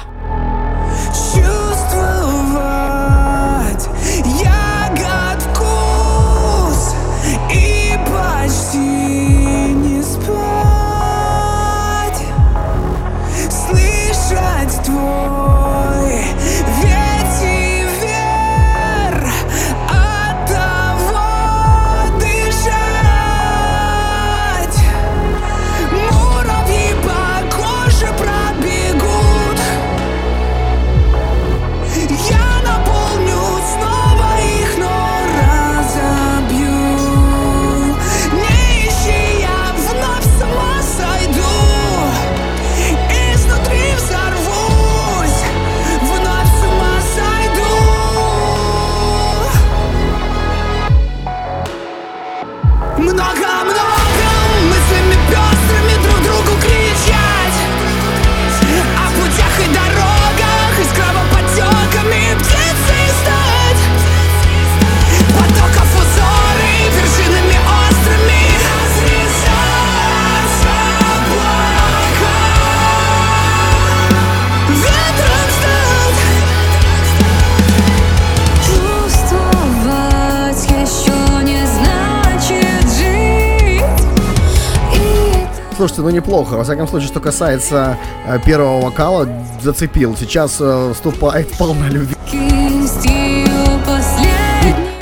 Слушайте, ну неплохо. Во всяком случае, что касается э, первого вокала, зацепил. Сейчас э, вступает полна любви.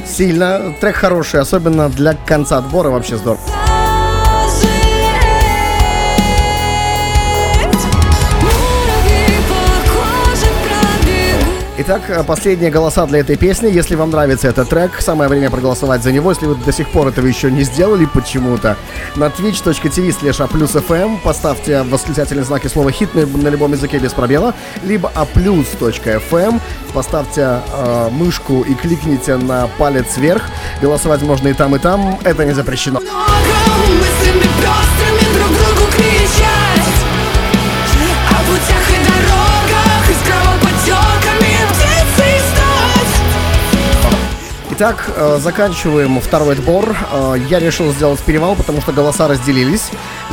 Сильно. Трек хороший, особенно для конца отбора вообще здорово. Итак, последние голоса для этой песни. Если вам нравится этот трек, самое время проголосовать за него. Если вы до сих пор этого еще не сделали почему-то, на twitch.tv slash fm поставьте восклицательные знаки слова хит на, на любом языке без пробела, либо aplus.fm, поставьте э, мышку и кликните на палец вверх. Голосовать можно и там, и там. Это не запрещено. Много Итак, э, заканчиваем второй отбор. Э, Я решил сделать перевал, потому что голоса разделились.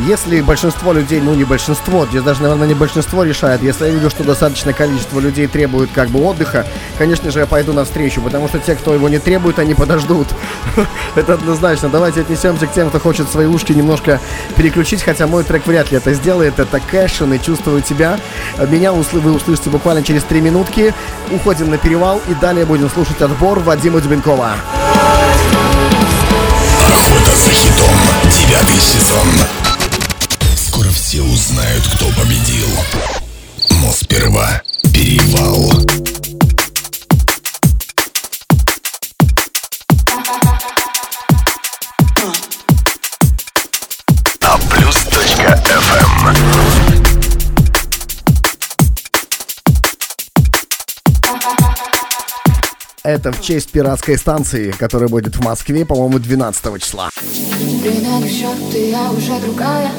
Если большинство людей, ну не большинство, здесь даже, наверное, не большинство решает, если я вижу, что достаточное количество людей требует как бы отдыха, конечно же, я пойду навстречу, потому что те, кто его не требует, они подождут. Это однозначно. Давайте отнесемся к тем, кто хочет свои ушки немножко переключить, хотя мой трек вряд ли это сделает. Это Кэшен и «Чувствую тебя». Меня вы услышите буквально через три минутки. Уходим на перевал и далее будем слушать отбор Вадима Дубенкова. Охота за хитом. Девятый сезон. Скоро все узнают, кто победил. Но сперва перевал. Это в честь пиратской станции, которая будет в Москве, по-моему, 12 числа. Не в счет, и я уже другая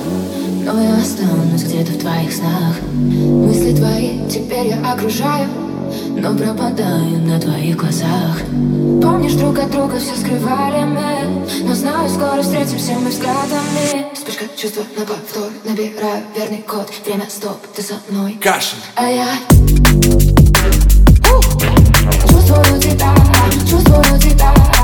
Но я останусь где-то в твоих снах. Мысли твои теперь я окружаю Но пропадаю на твоих глазах. Помнишь, друг от друга все скрывали мы Но знаю, скоро встретимся мы взглядами. Вспышка чувства на повтор Набираю верный код. Время стоп, ты со мной. Кашин. А я Чувствую тебя, чувствую тебя Но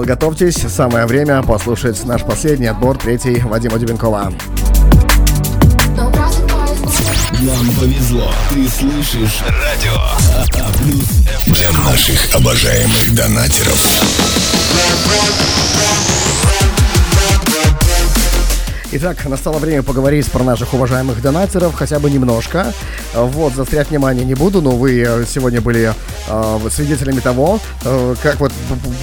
Что, подготовьтесь, самое время послушать наш последний отбор, третий Вадима просыпаюсь, Нам повезло. Ты слышишь радио. А плюс FM. Для наших наших обожаемых донатеров. Итак, настало время поговорить про наших уважаемых донатеров, хотя бы немножко. Вот, заострять внимание не буду, но вы э, сегодня были э, свидетелями того, э, как вот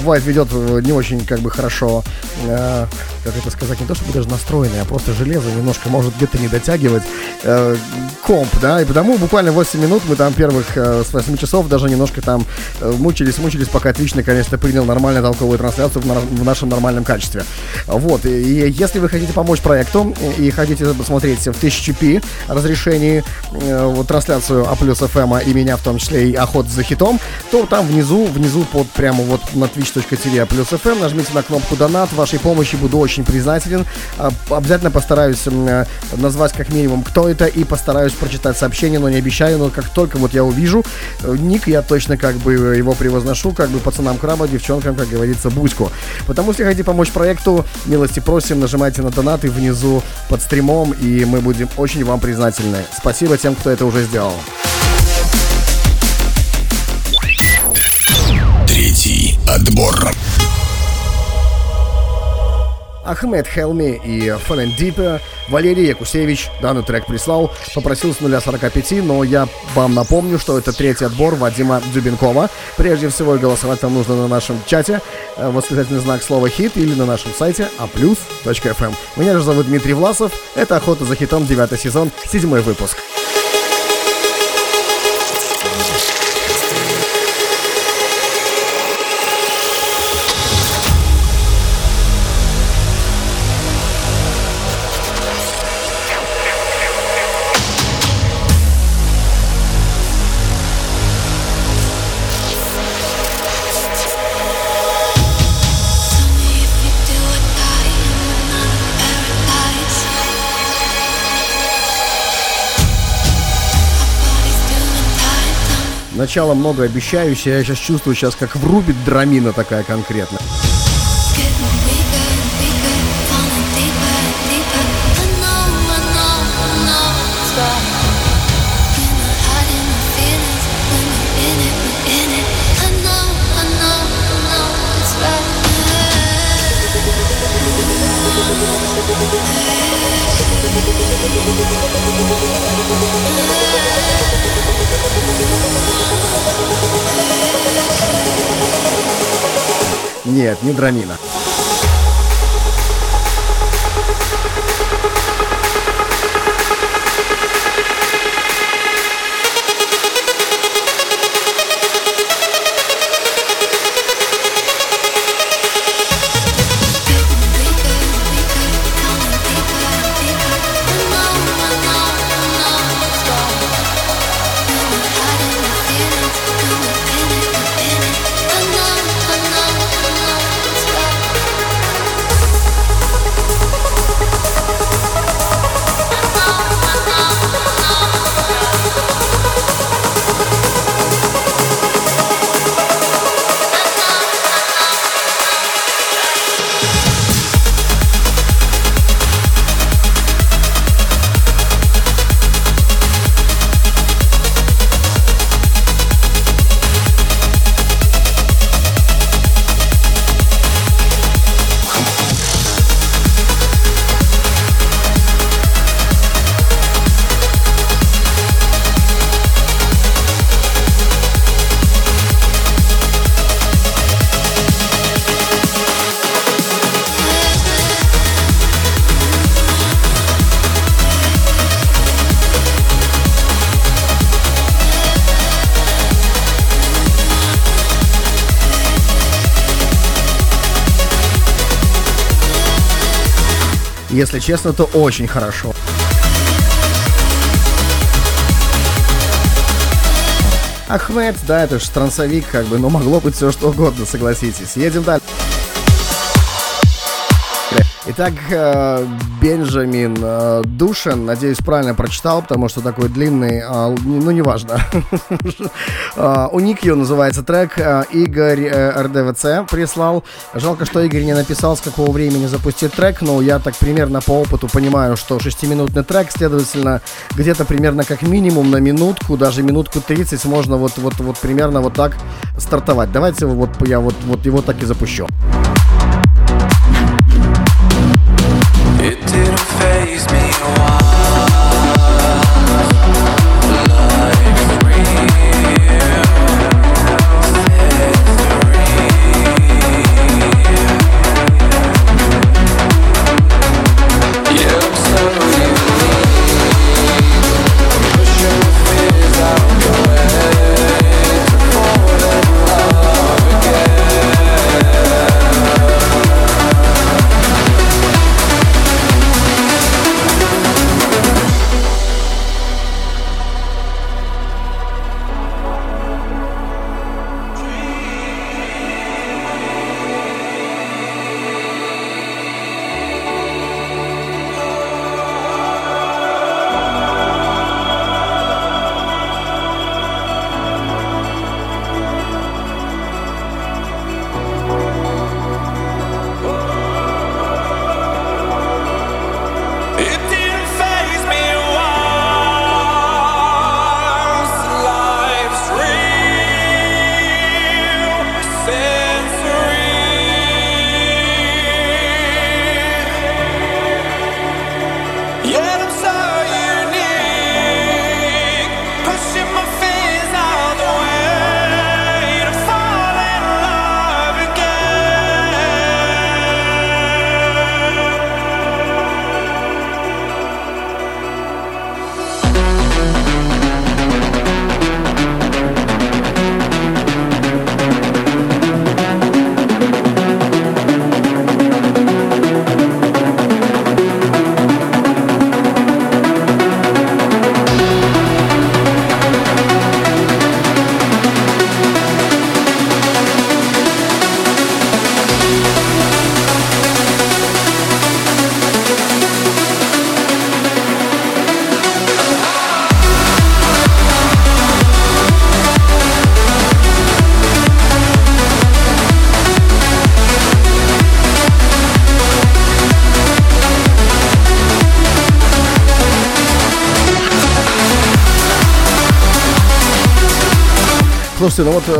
бывает ведет э, не очень как бы хорошо, э, как это сказать, не то чтобы даже настроенный, а просто железо немножко может где-то не дотягивать э, комп, да, и потому буквально 8 минут мы там первых э, с 8 часов даже немножко там э, мучились, мучились, пока Twitch наконец-то принял нормальную толковую трансляцию в, нар- в нашем нормальном качестве. Вот, и, и если вы хотите помочь проекту и хотите посмотреть в 1000p разрешении э, вот трансляцию А плюс FM и меня в том числе и охот за хитом, то там внизу, внизу под прямо вот на twitch.tv А плюс FM нажмите на кнопку донат, вашей помощи буду очень признателен. А, Обязательно постараюсь э, назвать как минимум кто это и постараюсь прочитать сообщение, но не обещаю, но как только вот я увижу э, ник, я точно как бы его превозношу, как бы пацанам краба, девчонкам, как говорится, буську. Потому если хотите помочь проекту, милости просим, нажимайте на донаты внизу под стримом, и мы будем очень вам признательны. Спасибо тем, кто это уже сделал. Третий отбор. Ахмед Хелми и Фэн Дипе, Валерий Якусевич данный трек прислал, попросил с нуля 45, но я вам напомню, что это третий отбор Вадима Дюбенкова. Прежде всего голосовать там нужно на нашем чате, э, восклицательный знак слова хит или на нашем сайте aplus.fm. Меня же зовут Дмитрий Власов, это «Охота за хитом», 9 сезон, седьмой выпуск. Начало многообещающее, я сейчас чувствую, сейчас как врубит драмина такая конкретно. Нет, не драмина. Если честно, то очень хорошо. Ахмед, да, это же трансовик, как бы, но могло быть все что угодно, согласитесь. Едем дальше. Итак, э, Бенджамин э, Душин, надеюсь, правильно прочитал, потому что такой длинный, а, ну, неважно. А, У Никью называется трек, Игорь э, РДВЦ прислал. Жалко, что Игорь не написал, с какого времени запустить трек, но я так примерно по опыту понимаю, что шестиминутный трек, следовательно, где-то примерно как минимум на минутку, даже минутку 30 можно вот, вот, вот примерно вот так стартовать. Давайте вот я вот, вот его так и запущу. me while.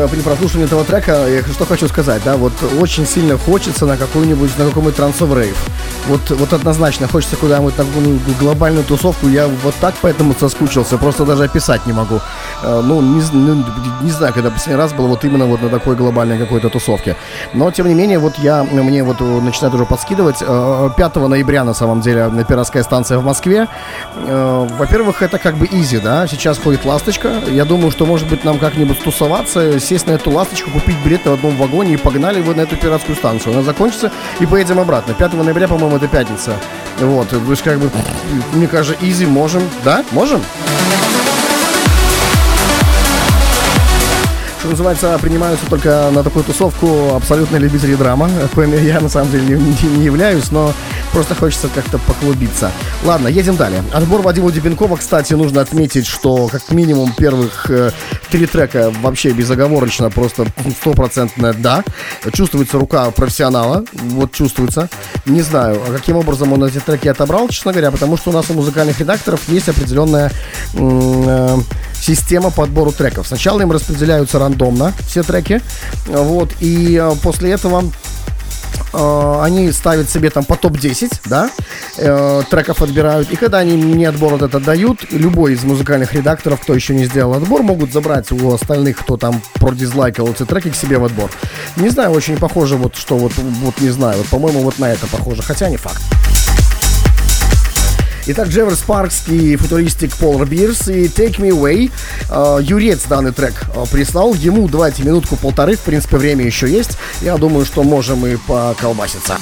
При прослушивании этого трека я что хочу сказать, да, вот очень сильно хочется на какую-нибудь, на какой-нибудь трансовый рейв. Вот, вот однозначно хочется куда-нибудь на какую-нибудь глобальную тусовку. Я вот так поэтому соскучился, просто даже описать не могу. Э, Ну, не, з- ну, не знаю, когда последний раз был вот именно вот на такой глобальной какой-то тусовке. Но, тем не менее, вот я, мне вот э, начинает уже подскидывать. Э, 5 ноября, на самом деле, на пиратская станция в Москве. Э, Во-первых, это как бы изи, да, сейчас ходит «Ласточка». Я думаю, что, может быть, нам как-нибудь тусоваться, сесть на эту «Ласточку», купить билеты в одном вагоне и погнали его на эту пиратскую станцию. Она закончится и поедем обратно. 5 ноября, по-моему, это пятница. Вот, то есть как бы, мне кажется, изи можем, да? Можем? Что называется, принимаются только на такую тусовку абсолютно любители драма, коим я на самом деле не, не- не являюсь, но просто хочется как-то поклубиться. Ладно, едем далее. Отбор Вадима Дебенкова, кстати, нужно отметить, что как минимум первых э, три трека вообще безоговорочно, просто стопроцентное да. Чувствуется рука профессионала, вот чувствуется. Не знаю, а каким образом он эти треки отобрал, честно говоря, потому что у нас у музыкальных редакторов есть определенная э, система по отбору треков. Сначала им распределяются рандомно все треки, вот, и э, после этого э, они ставят себе там по топ-10, да, э, треков отбирают. И когда они мне отбор вот этот дают, любой из музыкальных редакторов, кто еще не сделал отбор, могут забрать у остальных, кто там продизлайкал эти треки, к себе в отбор. Не знаю, очень похоже вот, что вот, вот не знаю, вот, по-моему, вот на это похоже, хотя не факт. Итак, Джевер Спаркс и футуристик Пол Бирс и Take Me Away. Э, Юрец данный трек э, прислал. Ему давайте минутку-полторы, в принципе, время еще есть. Я думаю, что можем и поколбаситься.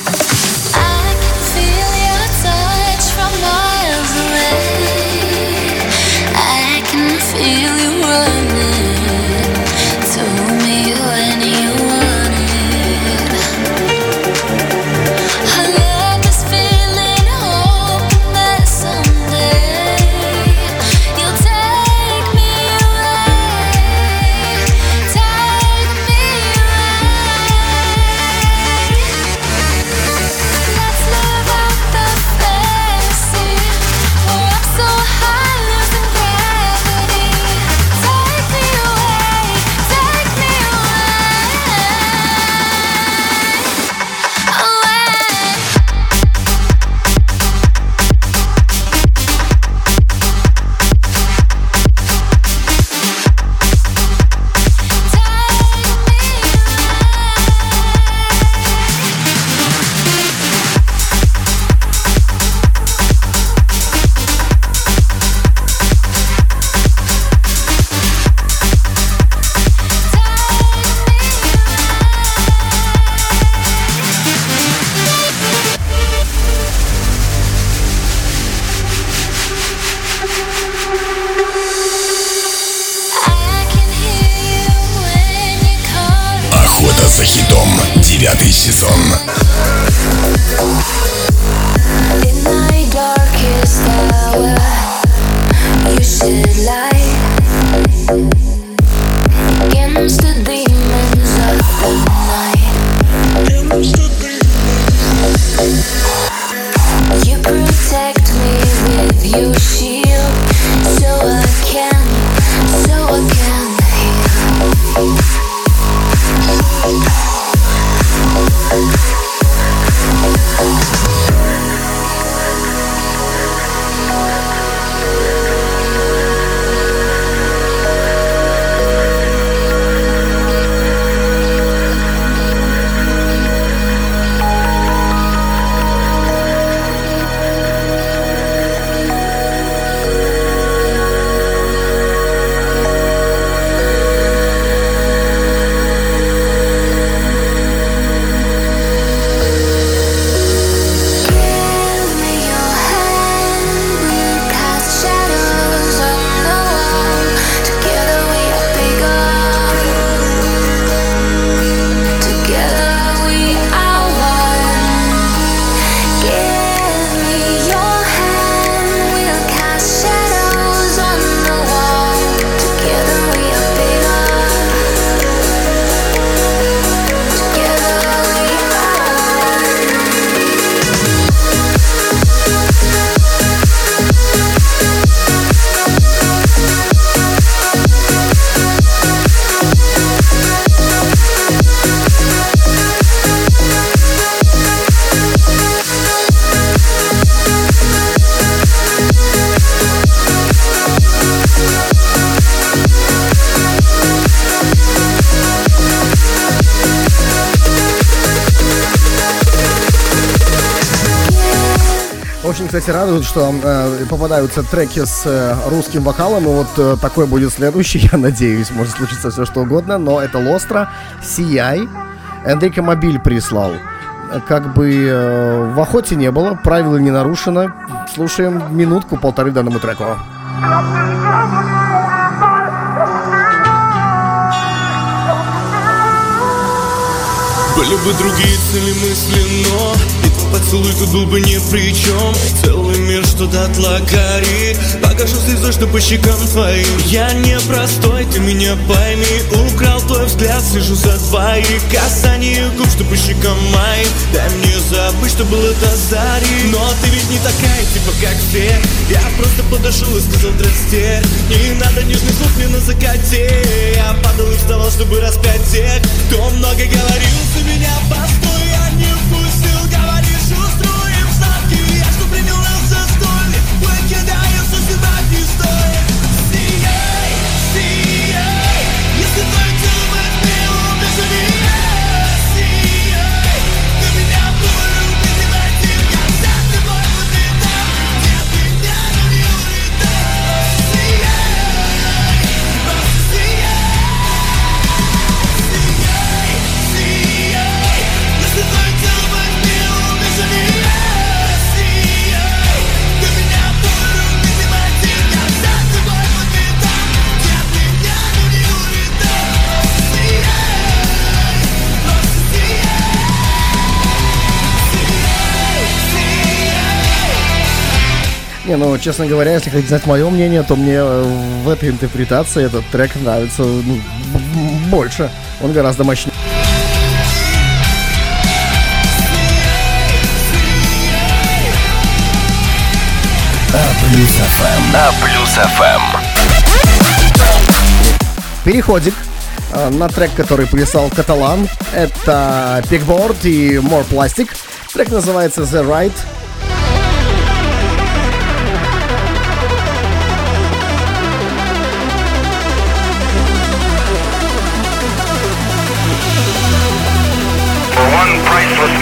Кстати, радует, что э, попадаются треки с э, русским вокалом. И вот э, такой будет следующий, я надеюсь. Может случиться все что угодно. Но это Лостро, Сияй. Энрико Мобиль прислал. Как бы э, в охоте не было, правила не нарушено. Слушаем минутку-полторы данному треку. Были бы другие цели мысли, но поцелуй тут был бы ни при чем Целый мир, что дотла горит Покажу слезой, что по щекам твоим. Я не простой, ты меня пойми. Украл твой взгляд, слежу за твоих Касание губ, что по щекам моим. Дай мне забыть, что было до зари. Но ты ведь не такая, типа как все. Я просто подошел и сказал здрасте Не надо нежных слов мне на закате. Я падал и вставал, чтобы распять тех Кто много говорил за меня постой Не, ну, честно говоря, если хотите знать мое мнение, то мне э, в этой интерпретации этот трек нравится ну, больше. Он гораздо мощнее. Плюс ФМ. А плюс ФМ. Переходик э, на трек, который прислал Каталан. Это Pigboard и More Plastic. Трек называется The Right.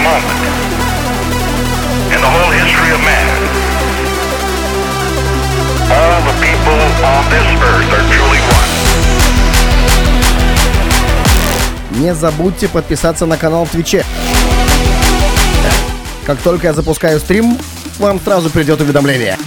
Moment in the whole history of man. All the people on this earth are truly one. Не забудьте подписаться на канал в Твиче. Как только я запускаю стрим, вам сразу придет уведомление.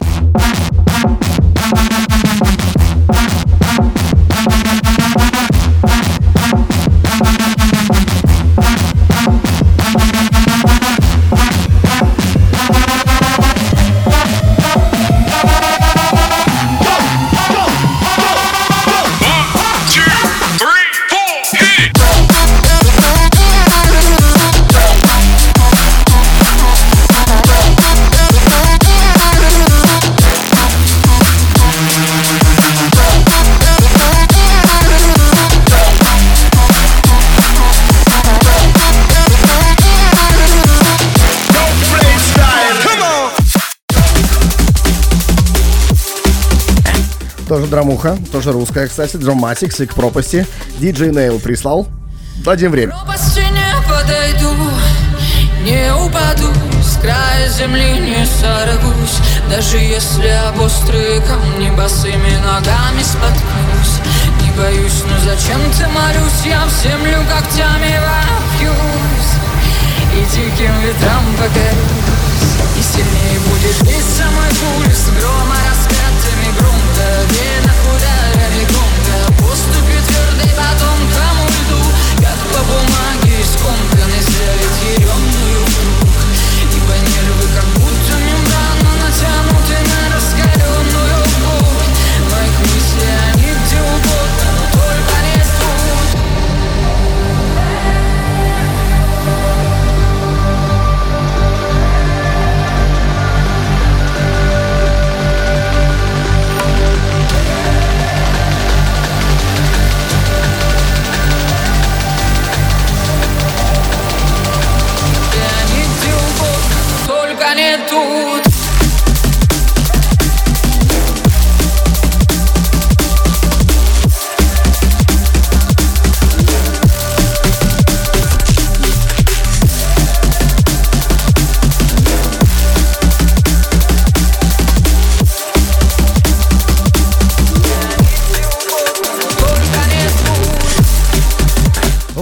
Тоже драмуха, тоже русская, кстати. Драматикс и к пропасти. Диджей Нейл прислал. Дадим время. пропасти не подойду, не упаду С края земли не сорвусь Даже если об острые камни босыми ногами споткнусь Не боюсь, но зачем-то молюсь Я в землю когтями вопьюсь И диким ветрам покорюсь И сильнее будет биться мой пульс Грома раскатами Te viene a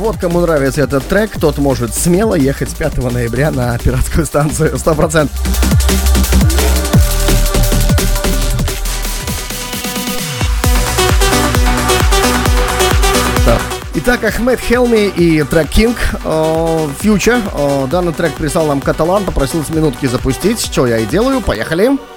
Вот кому нравится этот трек, тот может смело ехать с 5 ноября на пиратскую станцию 100%. Так. Итак, Ахмед Хелми и трек э, Future. Э, Данный трек прислал нам Каталан, попросил с минутки запустить, что я и делаю. Поехали. Ты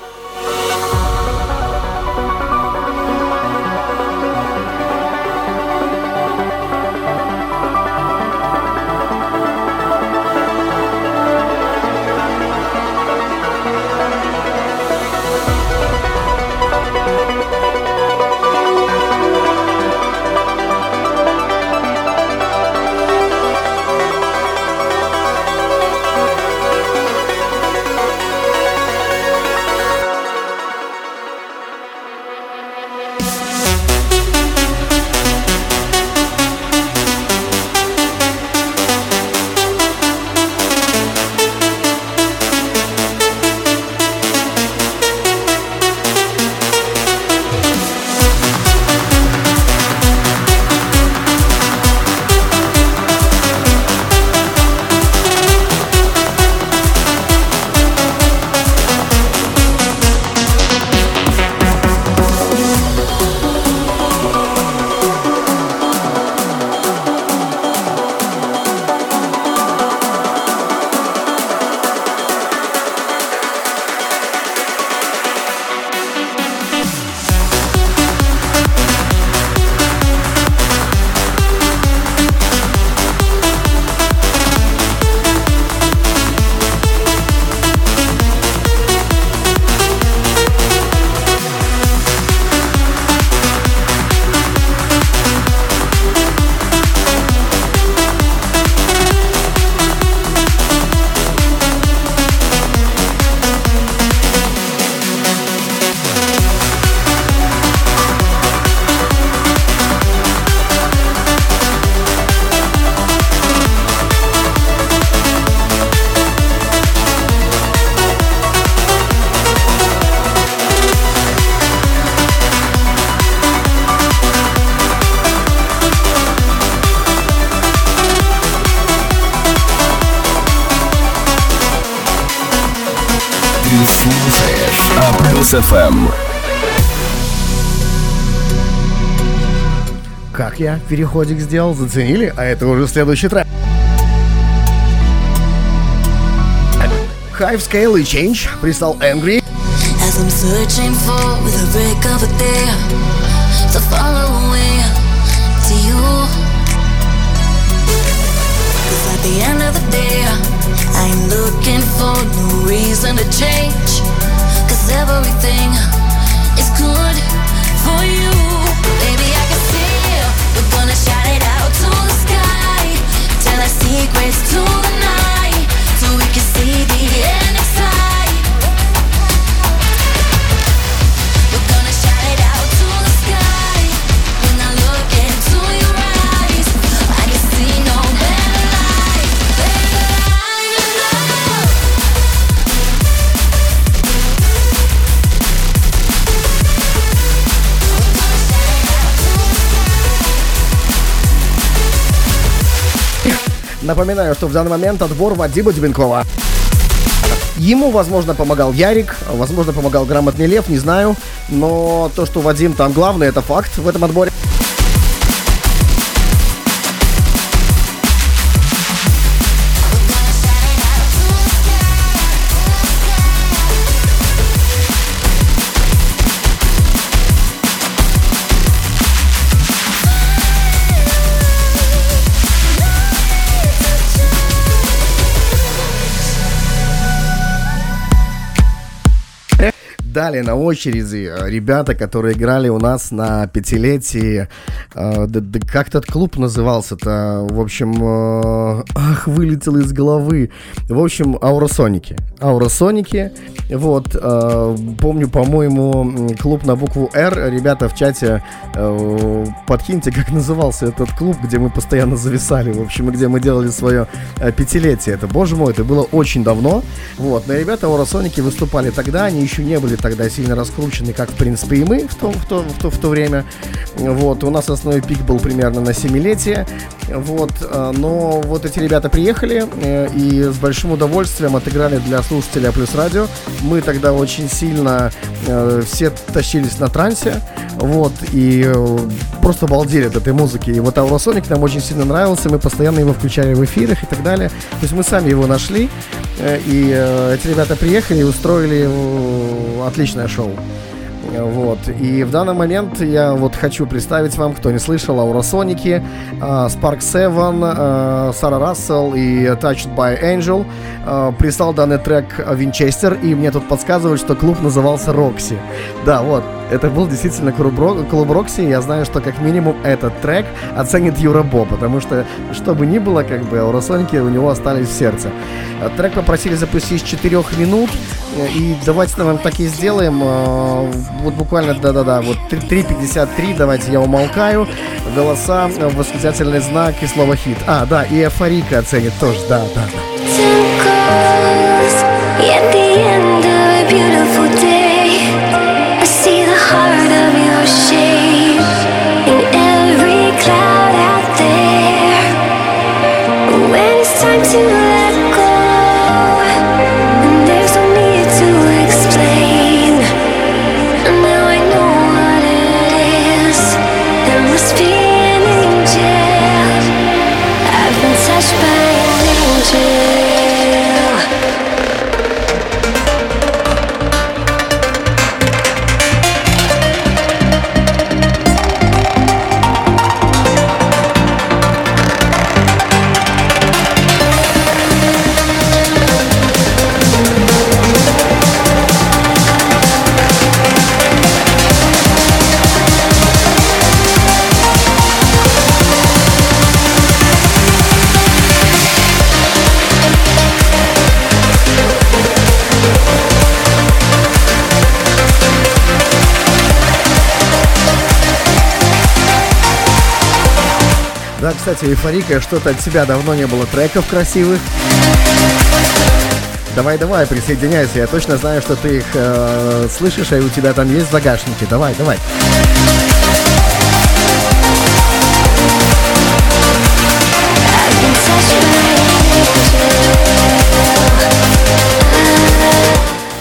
А ФМ. Как я переходик сделал, заценили? А это уже следующий трек. Hive Scale и Change прислал Angry. As I'm searching for the break of a day to follow away to you. Cause at the end of the day, I'm looking for no reason to change. Secrets to shot it out to the sky. Tell us secrets to the night so we can see the end Напоминаю, что в данный момент отбор Вадима Дебенкова. Ему, возможно, помогал Ярик, возможно, помогал грамотный Лев, не знаю. Но то, что Вадим там главный, это факт в этом отборе. Далее на очереди э, ребята, которые играли у нас на пятилетии. э, как этот клуб назывался-то? В общем, э, ах, вылетел из головы. В общем, Ауросоники. Ауросоники. Вот, э, помню, по-моему, клуб на букву «Р». Ребята в чате э, подкиньте, как назывался этот клуб, где мы постоянно зависали. В общем, и где мы делали свое э, пятилетие. Это, боже мой, это было очень давно. Вот, но ребята Ауросоники выступали тогда, они еще не были тогда сильно раскручены, как, в принципе, и мы в то, в то, в то, в то время. Вот, у нас основной пик был примерно на семилетие. Вот, э, но вот эти ребята приехали э, и с большим удовольствием отыграли для слушателя Плюс Радио. Мы тогда очень сильно э, все тащились на трансе, вот, и просто балдели от этой музыки. И вот Ауросоник нам очень сильно нравился, мы постоянно его включали в эфирах и так далее. То есть мы сами его нашли, и эти ребята приехали и устроили э, отличное шоу. Вот. И в данный момент я вот хочу представить вам, кто не слышал, Ауросоники, э, Spark 7, э, Сара Рассел и Touched by Angel. Э, Прислал данный трек Винчестер, и мне тут подсказывают, что клуб назывался Рокси. Да, вот. Это был действительно клуб, Ро- клуб Рокси. Я знаю, что как минимум этот трек оценит Юра Бо, потому что, что бы ни было, как бы Ауросоники у него остались в сердце. Трек попросили запустить с 4 минут, и давайте наверное, так и сделаем. Э, Вот буквально, да-да-да, вот 3 3.53, давайте я умолкаю. Голоса, восклицательный знак и слово хит. А, да, и эйфорика оценит тоже, да, too late Да, кстати, эйфорика, что-то от тебя давно не было треков красивых. Давай, давай, присоединяйся. Я точно знаю, что ты их э, слышишь, и у тебя там есть в загашнике. Давай, давай.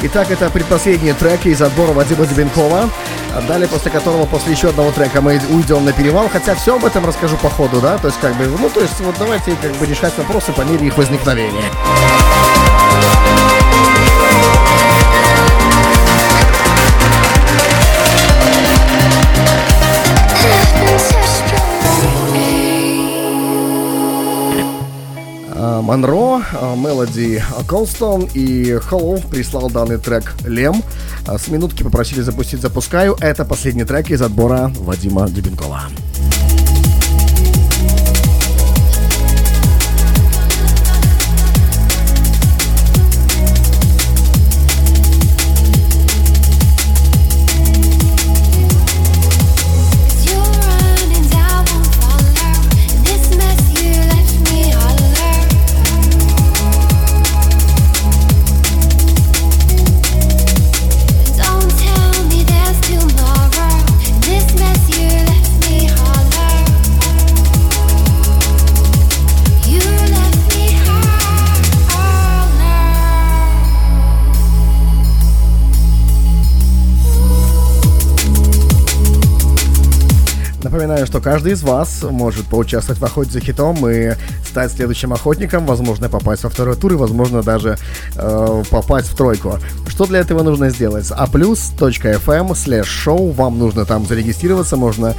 Итак, это предпоследние треки из отбора Вадима Дебенкова. А Далее, после которого, после еще одного трека мы уйдем на перевал. Хотя все об этом расскажу по ходу, да? То есть, как бы, ну, то есть, вот давайте как бы решать вопросы по мере их возникновения. Монро, Мелоди Колстон и Холлоу прислал данный трек Лем. С минутки попросили запустить «Запускаю». Это последний трек из отбора Вадима Дебенкова. Напоминаю, что каждый из вас может поучаствовать в охоте за хитом и стать следующим охотником, возможно, попасть во второй тур и, возможно, даже э, попасть в тройку. Что для этого нужно сделать? aplus.fm slash show. Вам нужно там зарегистрироваться, можно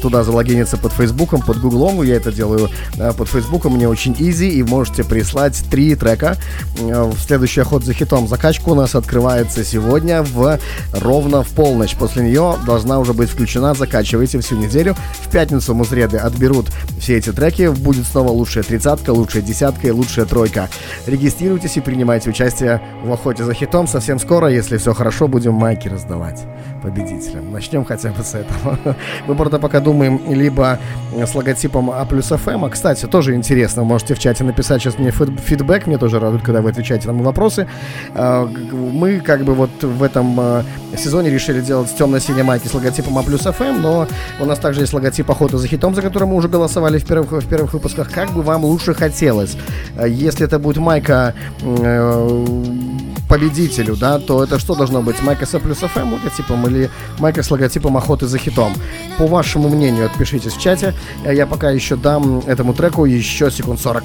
туда залогиниться под Фейсбуком, под Гуглом. Я это делаю э, под Фейсбуком, мне очень easy, и можете прислать три трека э, в следующий охот за хитом. Закачка у нас открывается сегодня в ровно в полночь. После нее должна уже быть включена. Закачивайте всю неделю. В пятницу музреды отберут все эти треки. Будет снова лучшая тридцатка, лучшая десятка и лучшая тройка. Регистрируйтесь и принимайте участие в охоте за хитом. Совсем скоро, если все хорошо, будем майки раздавать победителям. Начнем хотя бы с этого. Мы, правда, пока думаем либо с логотипом А плюс ФМ. А, кстати, тоже интересно. Можете в чате написать сейчас мне фид- фидбэк. Мне тоже радует, когда вы отвечаете на мои вопросы. А, Мы как бы вот в этом э, сезоне решили делать темно-синие майки с логотипом Aplus FM, но у нас также есть логотип охоты за хитом, за который мы уже голосовали в первых, в первых выпусках. Как бы вам лучше хотелось? Э, Если это будет майка э, победителю, да, то это что должно быть? Майка с Aplus FM логотипом или майка с логотипом охоты за хитом? По вашему мнению, отпишитесь в чате. Э, Я пока еще дам этому треку еще секунд 40.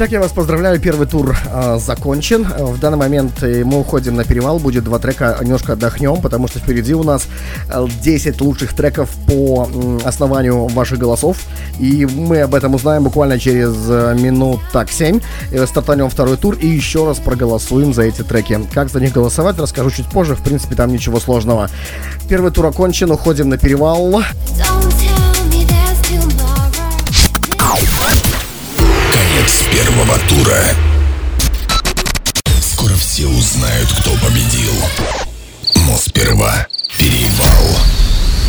Итак, я вас поздравляю, первый тур а, закончен. А, В данный момент э, мы уходим на перевал, будет два трека, немножко отдохнем, потому что впереди у нас э, 10 лучших треков по основанию ваших голосов. И мы об этом узнаем буквально через э, минут так 7. Э, Стартанем второй тур и еще раз проголосуем за эти треки. Как за них голосовать, расскажу чуть позже. В принципе, там ничего сложного. Первый тур окончен, уходим на перевал. Don't первого тура. Скоро все узнают, кто победил. Но сперва перевал.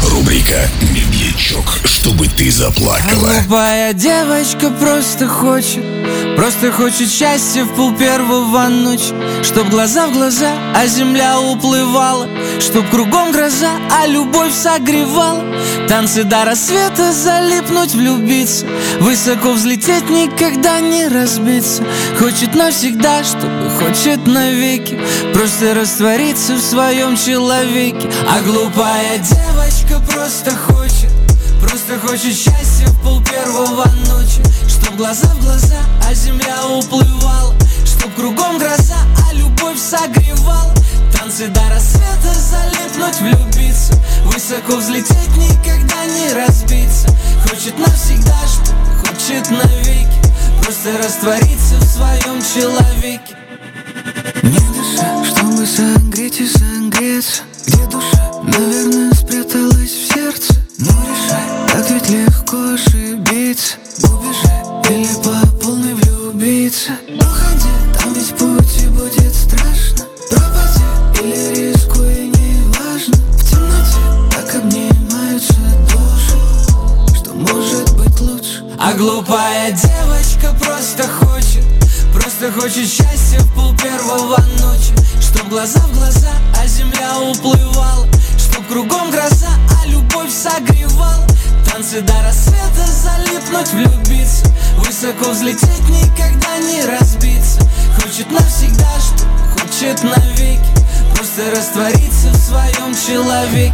Рубрика «Медлячок, чтобы ты заплакала». Глупая девочка просто хочет Просто хочет счастья в пол первого ночи Чтоб глаза в глаза, а земля уплывала Чтоб кругом гроза, а любовь согревала. Танцы до рассвета, залипнуть, влюбиться Высоко взлететь, никогда не разбиться. Хочет навсегда, чтобы хочет навеки Просто раствориться в своем человеке. А глупая девочка просто хочет Просто хочет счастья в пол первого ночи Чтоб глаза в глаза, а земля уплывала Чтоб кругом гроза, а любовь согревала Танцы до рассвета, залипнуть, влюбиться. Высоко взлететь, никогда не разбиться. Хочет навсегда, что хочет навеки. Просто раствориться в своем человеке. Не дыша, чтобы согреть и согреться. Где душа, наверное, спряталась человеке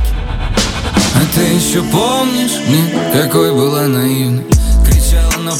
а ты еще помнишь, нет, какой была наивной? Кричала на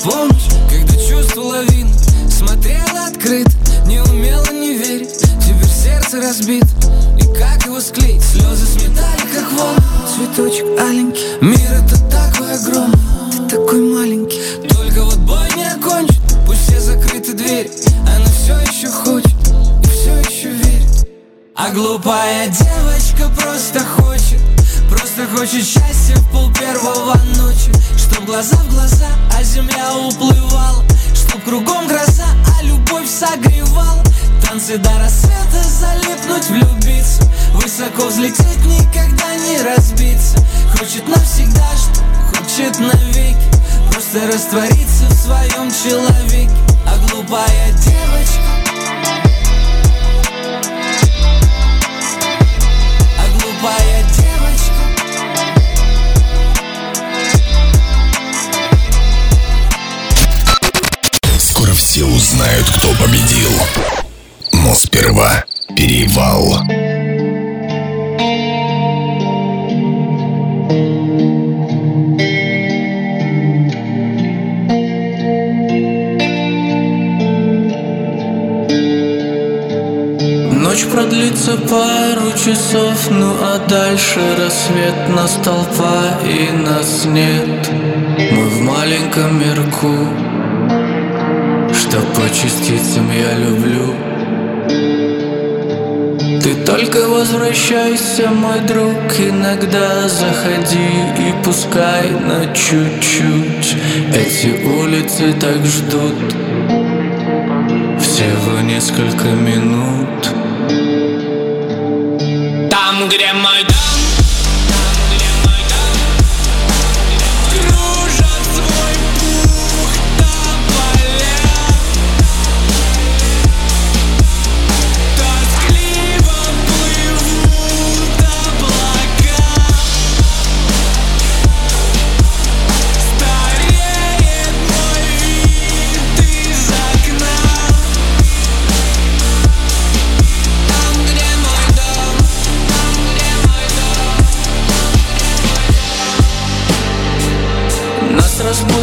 рассвет нас толпа и нас нет. Мы в маленьком мирку, что по частицам я люблю. Ты только возвращайся, мой друг, иногда заходи и пускай на чуть-чуть. Эти улицы так ждут всего несколько минут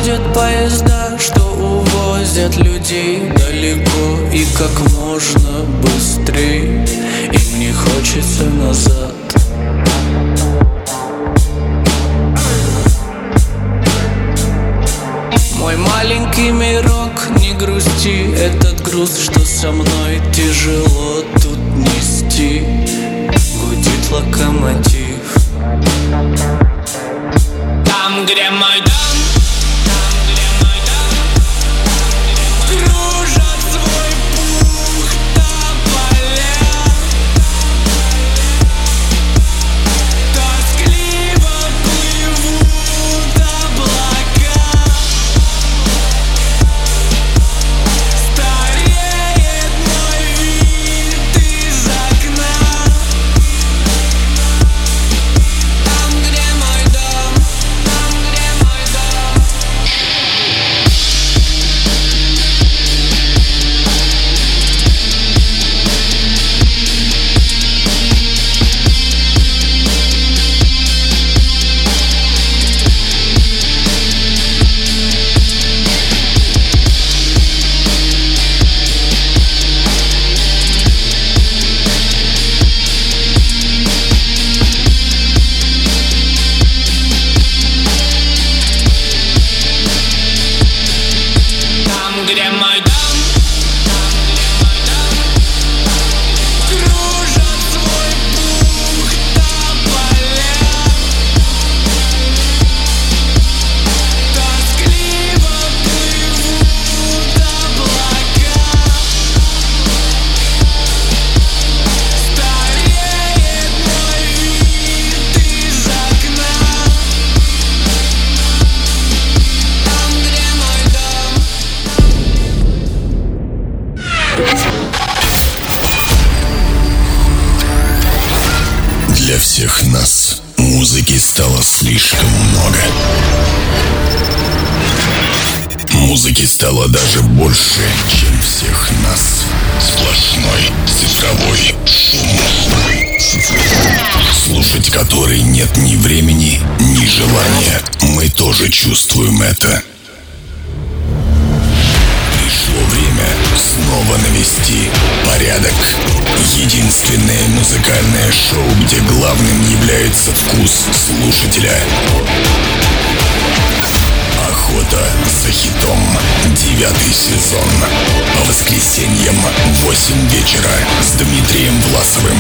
Разбудят поезда, что увозят людей далеко и как можно быстрее. Им не хочется назад всех нас. Сплошной цифровой шум. Слушать который нет ни времени, ни желания. Мы тоже чувствуем это. Пришло время снова навести порядок. Единственное музыкальное шоу, где главным является вкус слушателя. Охота за хитом. Девятый сезон. По воскресеньям в 8 вечера с Дмитрием Власовым.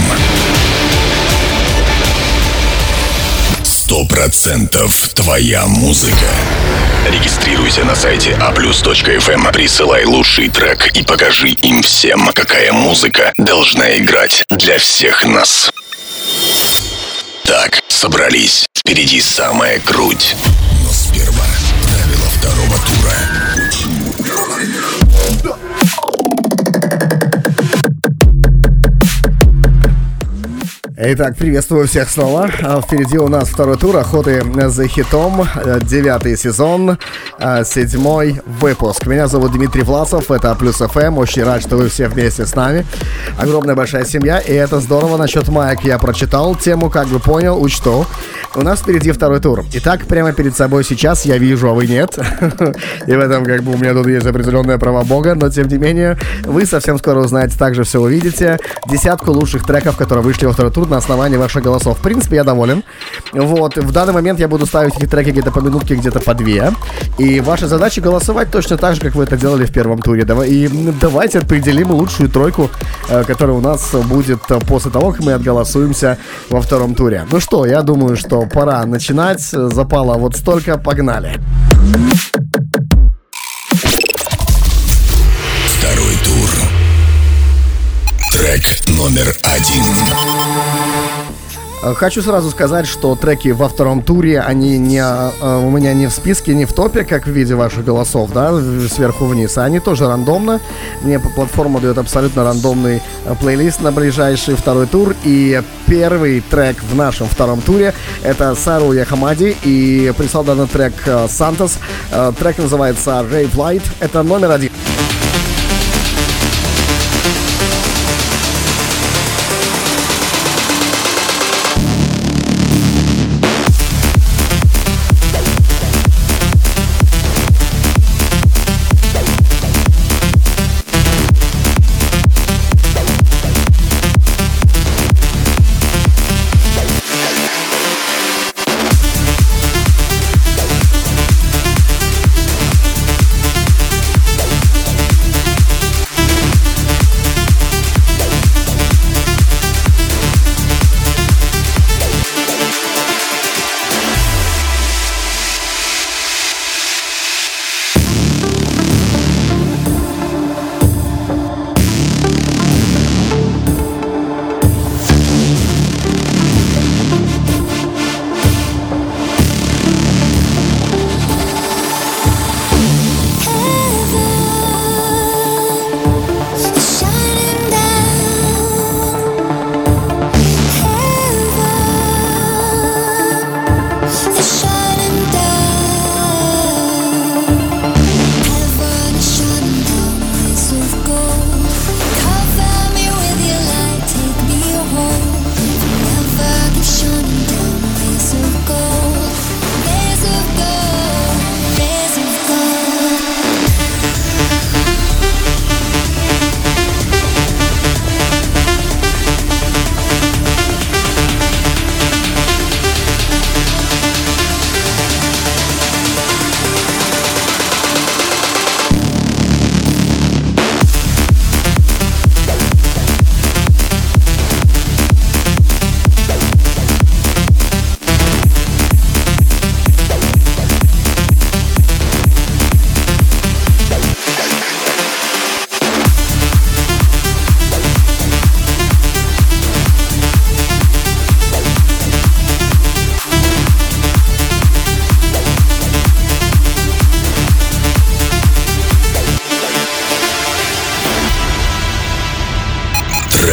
Сто процентов твоя музыка. Регистрируйся на сайте aplus.fm, присылай лучший трек и покажи им всем, какая музыка должна играть для всех нас. Так, собрались. Впереди самая круть. Но сперва правила второго Итак, приветствую всех снова. А, Впереди у нас второй тур охоты за хитом, э, девятый сезон, э, седьмой выпуск. Меня зовут Дмитрий Власов, это Плюс ФМ. Очень рад, что вы все вместе с нами. Огромная большая семья, и это здорово. Насчет маек я прочитал тему, как бы понял, учту. У нас впереди второй тур. Итак, прямо перед собой сейчас я вижу, а вы нет. И в этом как бы у меня тут есть определенное право бога, но тем не менее, вы совсем скоро узнаете, также все увидите. Десятку лучших треков, которые вышли во второй тур на основании ваших голосов. В принципе, я доволен. Вот, в данный момент я буду ставить эти треки где-то по минутке, где-то по две. И ваша задача голосовать точно так же, как вы это делали в первом туре. И давайте определим лучшую тройку, э, которая у нас будет после того, как мы отголосуемся во втором туре. Ну что, я думаю, что пора начинать. Запало вот столько, погнали. Второй тур. Трек номер один. Э, Хочу сразу сказать, что треки во втором туре, они не, э, у меня не в списке, не в топе, как в виде ваших голосов, да, сверху вниз, они тоже рандомно. Мне платформа дает абсолютно рандомный э, плейлист на ближайший второй тур. И первый трек в нашем втором туре это Сару Яхамади и прислал данный трек Сантос. Трек называется Rave Light. Это номер один.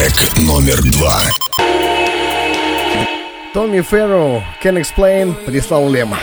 Трек номер два. Томми Ферро, Can Explain, прислал Лема.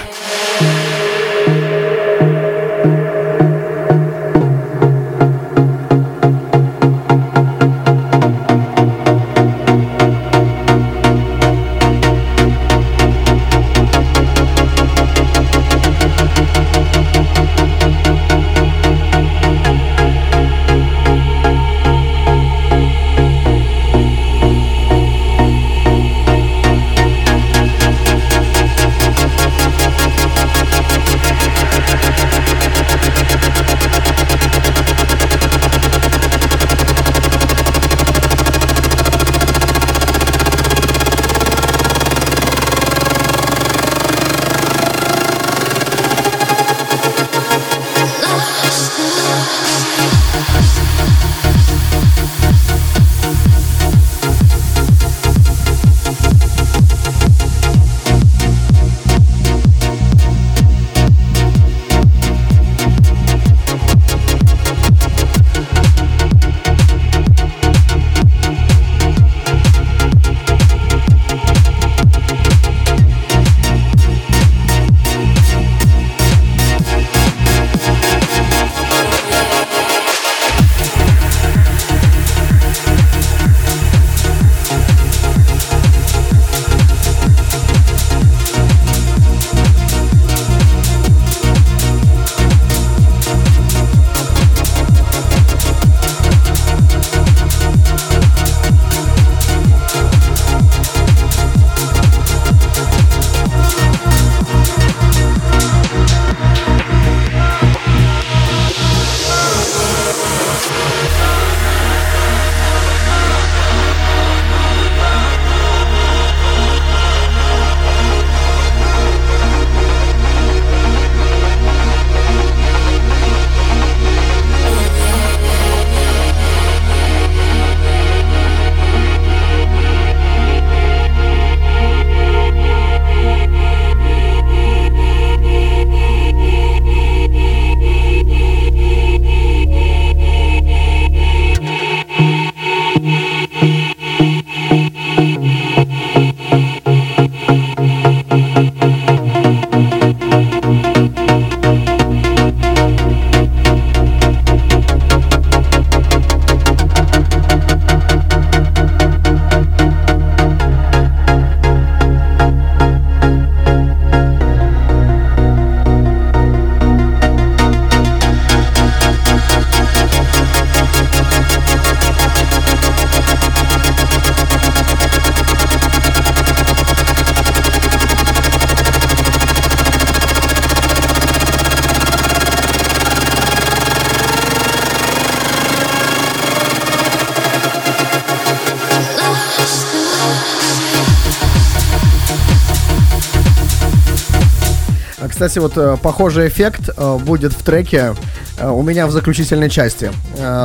Кстати, вот э, похожий эффект э, будет в треке э, у меня в заключительной части.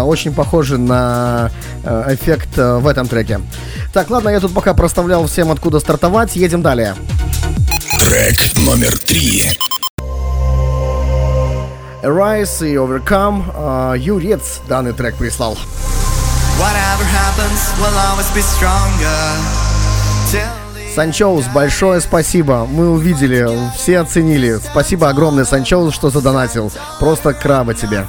Очень похожий на эффект в этом треке. Так, ладно, я тут пока проставлял всем, откуда стартовать. Едем далее. Трек номер три. Arise и Overcome. Юрец данный трек прислал. Whatever happens, we'll always be stronger. Санчоус, большое спасибо. Мы увидели, все оценили. Спасибо огромное, Санчоус, что задонатил. Просто краба тебе.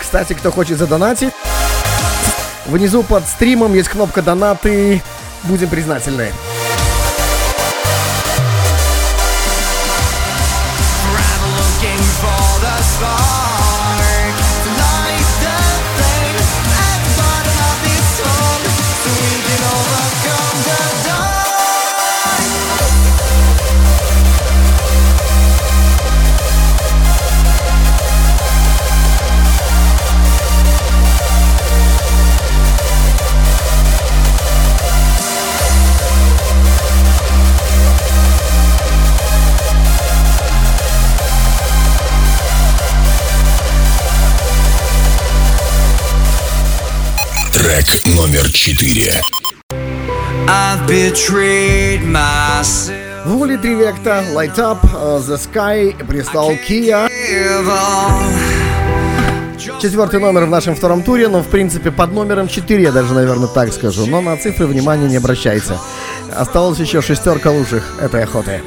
Кстати, кто хочет задонатить, внизу под стримом есть кнопка донаты. Будем признательны. Номер четыре. В Вули три векта, Light Up, uh, The Sky, прислал Kia. Четвертый номер в нашем втором туре, но в принципе под номером 4, я даже, наверное, так скажу. Но на цифры внимания не обращайте. Осталось еще шестерка лучших этой охоты.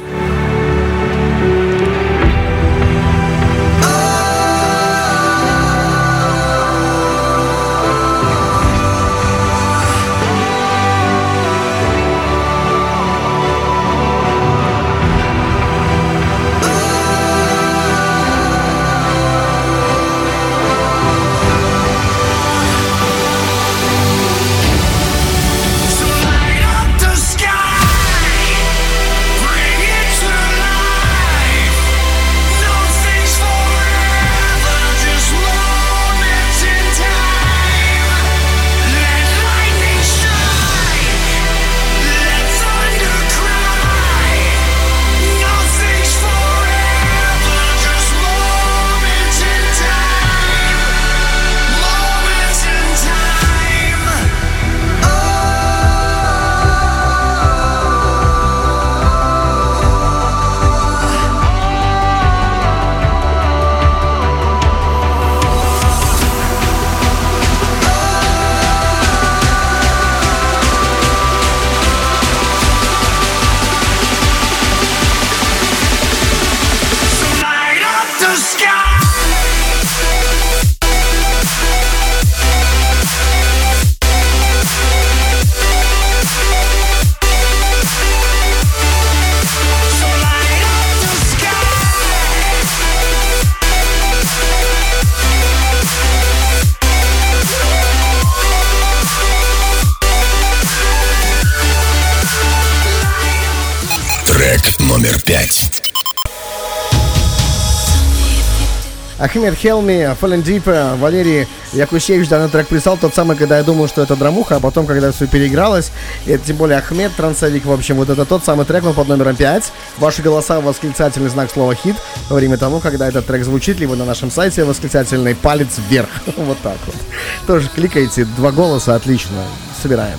Ахмед Хелми, Fallen Deep, Валерий Якушевич данный трек прислал, тот самый, когда я думал, что это драмуха, а потом, когда все переигралось, и это тем более Ахмед, трансовик, в общем, вот это тот самый трек, он под номером 5. Ваши голоса, восклицательный знак слова хит, во время того, когда этот трек звучит, либо на нашем сайте восклицательный палец вверх. Вот так вот. Тоже кликайте, два голоса, отлично. Собираем.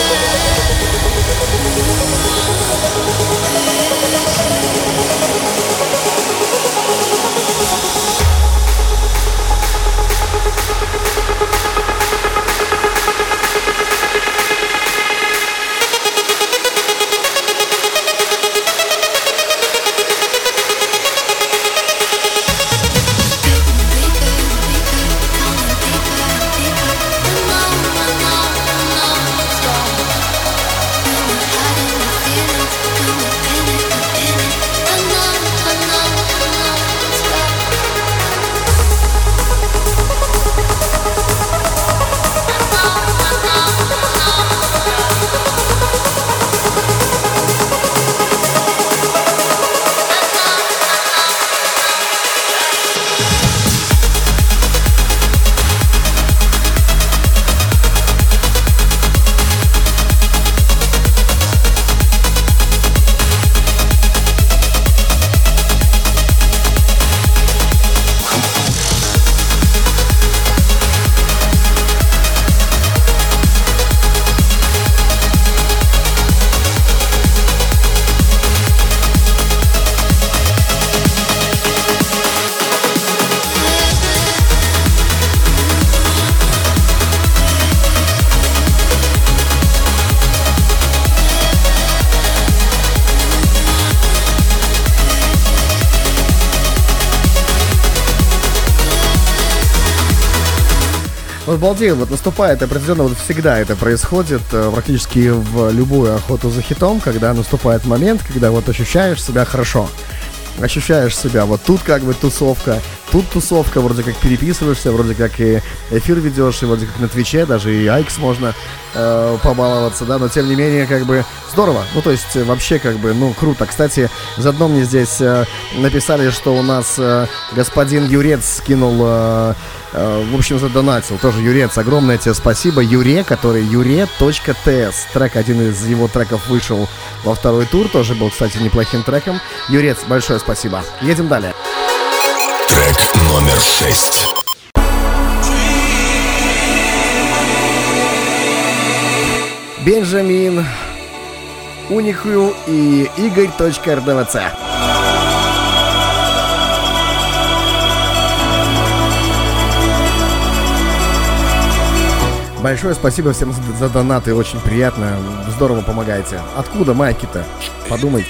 Вот балдею, вот наступает определенно, вот всегда это происходит э, практически в любую охоту за хитом, когда наступает момент, когда вот ощущаешь себя хорошо. Ощущаешь себя, вот тут как бы тусовка, тут тусовка, вроде как переписываешься, вроде как и эфир ведешь, и вроде как на Твиче, даже и Айкс можно э, побаловаться, да, но тем не менее, как бы здорово. Ну, то есть, э, вообще, как бы, ну, круто. Кстати, заодно мне здесь э, написали, что у нас э, господин Юрец скинул, э, в общем, задонатил. Тоже Юрец, огромное тебе спасибо. Юре, который юре.тс. Трек, один из его треков вышел во второй тур, тоже был, кстати, неплохим треком. Юрец, большое спасибо. Едем далее. Трек номер шесть. Бенджамин, Уникю и Игорь.РДВЦ. Большое спасибо всем за- донаты, очень приятно, здорово помогаете. Откуда майки-то? Подумайте.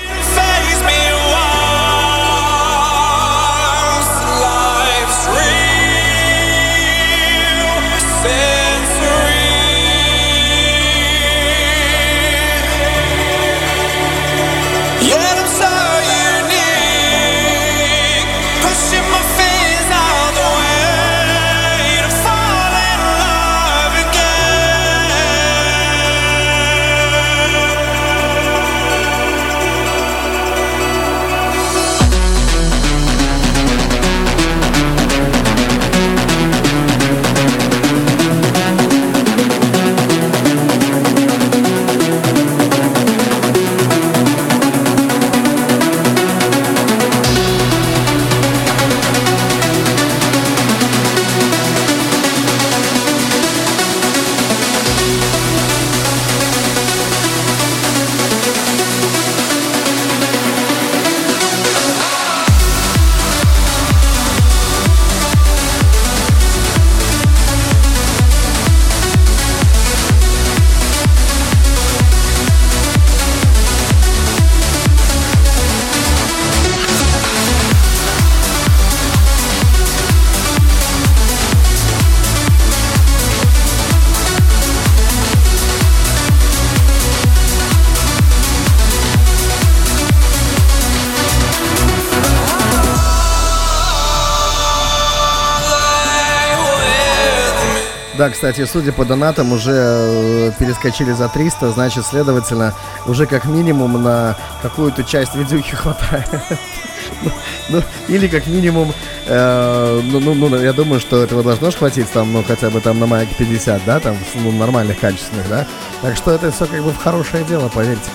Да, кстати, судя по донатам, уже э, перескочили за 300, значит, следовательно, уже как минимум на какую-то часть видюхи хватает. Ну, ну, или как минимум, э, ну, ну, ну, я думаю, что этого должно хватить там, ну, хотя бы там на майке 50, да, там, ну, нормальных, качественных, да. Так что это все как бы в хорошее дело, поверьте.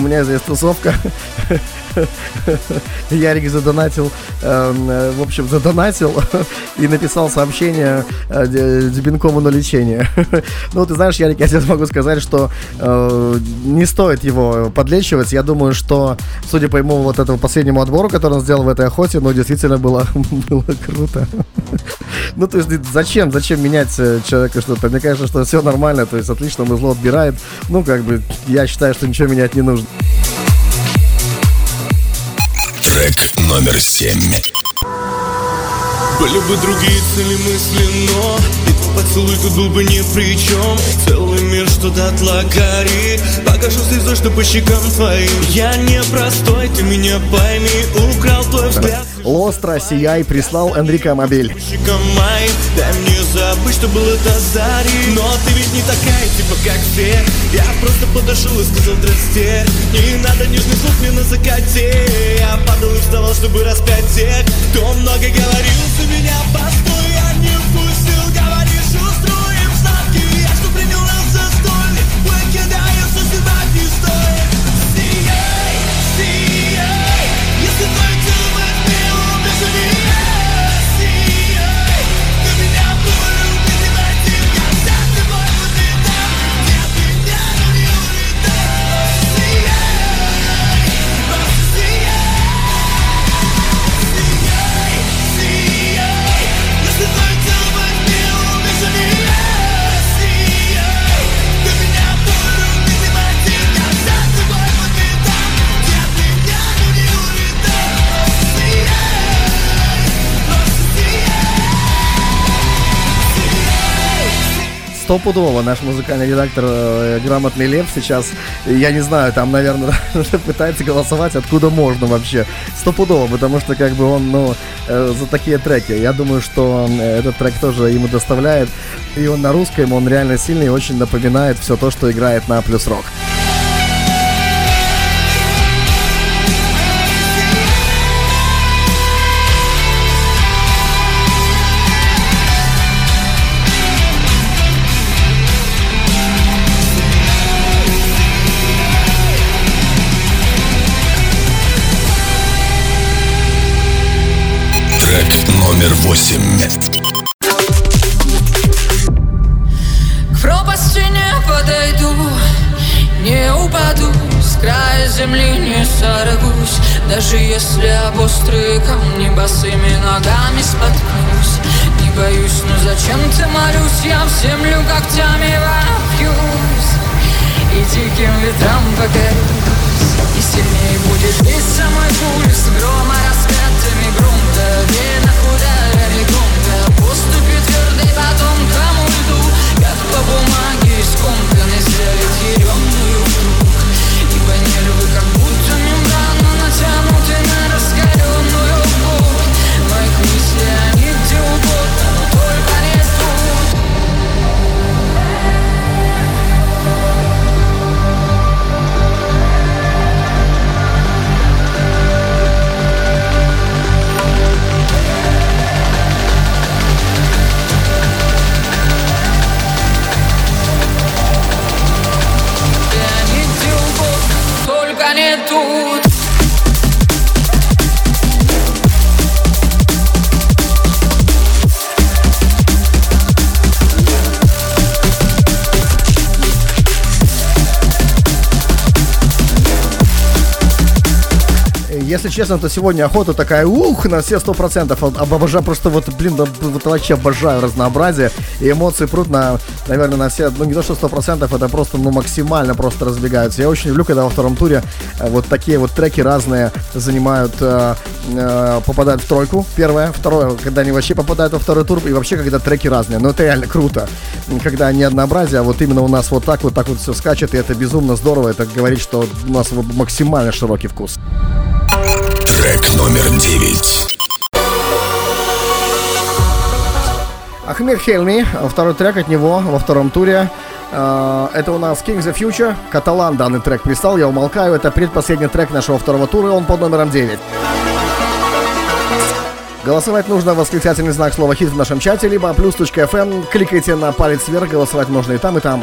У меня здесь тусовка. Ярик задонатил, эм, э, в общем, задонатил и написал сообщение э, Дебенкову на лечение. Ну, ты знаешь, Ярик, я тебе могу сказать, что э, не стоит его подлечивать. Я думаю, что, судя по ему вот этому последнему отбору, который он сделал в этой охоте, ну, действительно было, было круто. Ну, то есть, зачем, зачем менять человека что-то? Мне кажется, что все нормально, то есть, отлично музло отбирает. Ну, как бы, я считаю, что ничего менять не нужно. Трек номер семь. Были бы другие цели мысли, но поцелуй тут был бы ни при чем Целый мир, что дотла горит Покажу слезой, что по щекам твоим. Я не простой, ты меня пойми. Украл твой взгляд. Лостра Сияй прислал Энрико Мобиль. Дай мне забыть, что было до зари. Но ты ведь не такая, типа как все. Я просто подошел и сказал здрасте Не надо нежных слов мне на закате. Я падал и вставал, чтобы распять тех Кто много говорил за меня, постой Я не впустил, стопудово наш музыкальный редактор э, Грамотный Лев сейчас, я не знаю, там, наверное, пытается голосовать откуда можно вообще. Стопудово, потому что как бы он, ну, э, за такие треки. Я думаю, что э, этот трек тоже ему доставляет. И он на русском, он реально сильный и очень напоминает все то, что играет на Плюс Рок. 8. К пропасти не подойду, не упаду, с края земли не сорвусь, даже если об острые камни босыми ногами споткнусь. Не боюсь, но зачем ты молюсь, я в землю когтями вопьюсь и диким ветрам покорюсь. И сильнее будет биться мой пульс Грома раскатами грунта Видно куда Boom. Если честно, то сегодня охота такая, ух, на все сто процентов. Обожаю просто вот, блин, да, вот вообще обожаю разнообразие. И эмоции прут на, наверное, на все, ну не то что сто процентов, это просто, ну максимально просто разбегаются. Я очень люблю, когда во втором туре э, вот такие вот треки разные занимают, э, э, попадают в тройку. Первое. Второе, когда они вообще попадают во второй тур. И вообще, когда треки разные. Но это реально круто. Когда не однообразие, а вот именно у нас вот так вот так вот все скачет. И это безумно здорово. Это говорит, что у нас максимально широкий вкус. Трек номер девять. Ахмед Хельми, второй трек от него во втором туре. Э, Это у нас King the Future. Каталан данный трек пристал, я умолкаю. Это предпоследний трек нашего второго тура, он под номером 9. Голосовать нужно восклицательный знак слова хит в нашем чате, либо плюс.фм. Кликайте на палец вверх, голосовать можно и там, и там.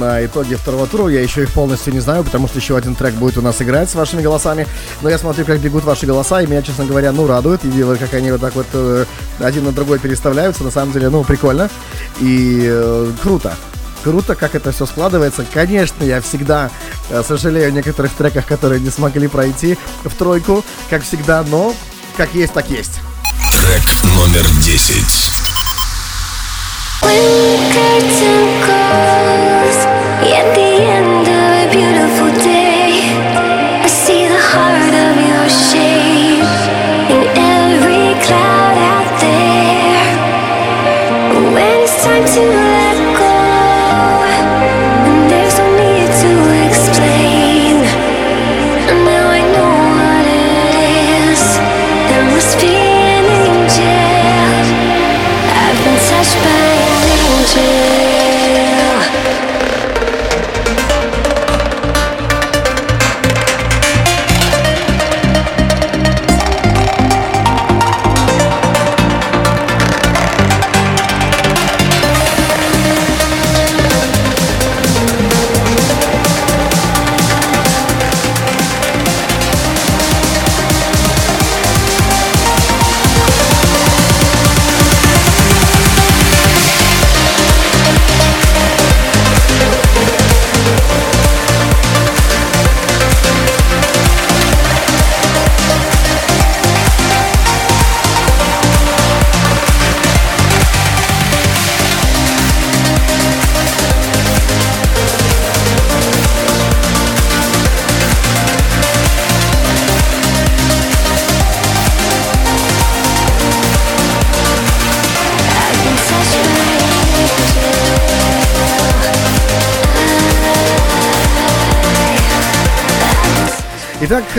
на итоге второго тура. Я еще их полностью не знаю, потому что еще один трек будет у нас играть с вашими голосами. Но я смотрю, как бегут ваши голоса, и меня, честно говоря, ну, радует. И дело, как они вот так вот э, один на другой переставляются. На самом деле, ну, прикольно. И э, круто круто, как это все складывается. Конечно, я всегда э, сожалею о некоторых треках, которые не смогли пройти в тройку, как всегда, но как есть, так есть. Трек номер 10. To. life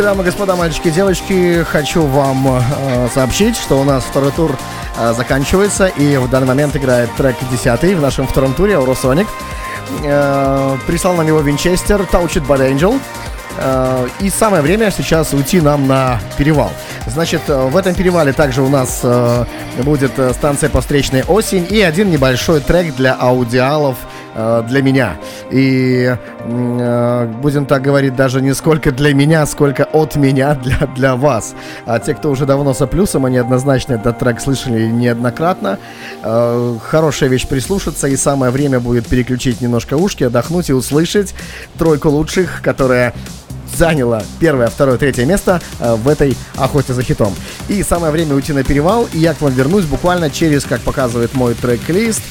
Итак, дамы господа, мальчики девочки, хочу вам э, сообщить, что у нас второй тур э, заканчивается, и в данный момент играет трек 10 в нашем втором туре Eurosonic. Э, прислал нам его Винчестер, It Bad Angel. Э, И самое время сейчас уйти нам на перевал. Значит, э, в этом перевале также у нас э, будет э, станция по встречной осень и один небольшой трек для аудиалов э, для меня. И э, будем так говорить, даже не сколько для меня, сколько от меня для, для вас. А те, кто уже давно со плюсом, они однозначно этот трек слышали неоднократно. Э, хорошая вещь прислушаться, и самое время будет переключить немножко ушки, отдохнуть и услышать тройку лучших, которая заняла первое, второе, третье место э, в этой охоте за хитом. И самое время уйти на перевал, и я к вам вернусь буквально через, как показывает мой трек-лист,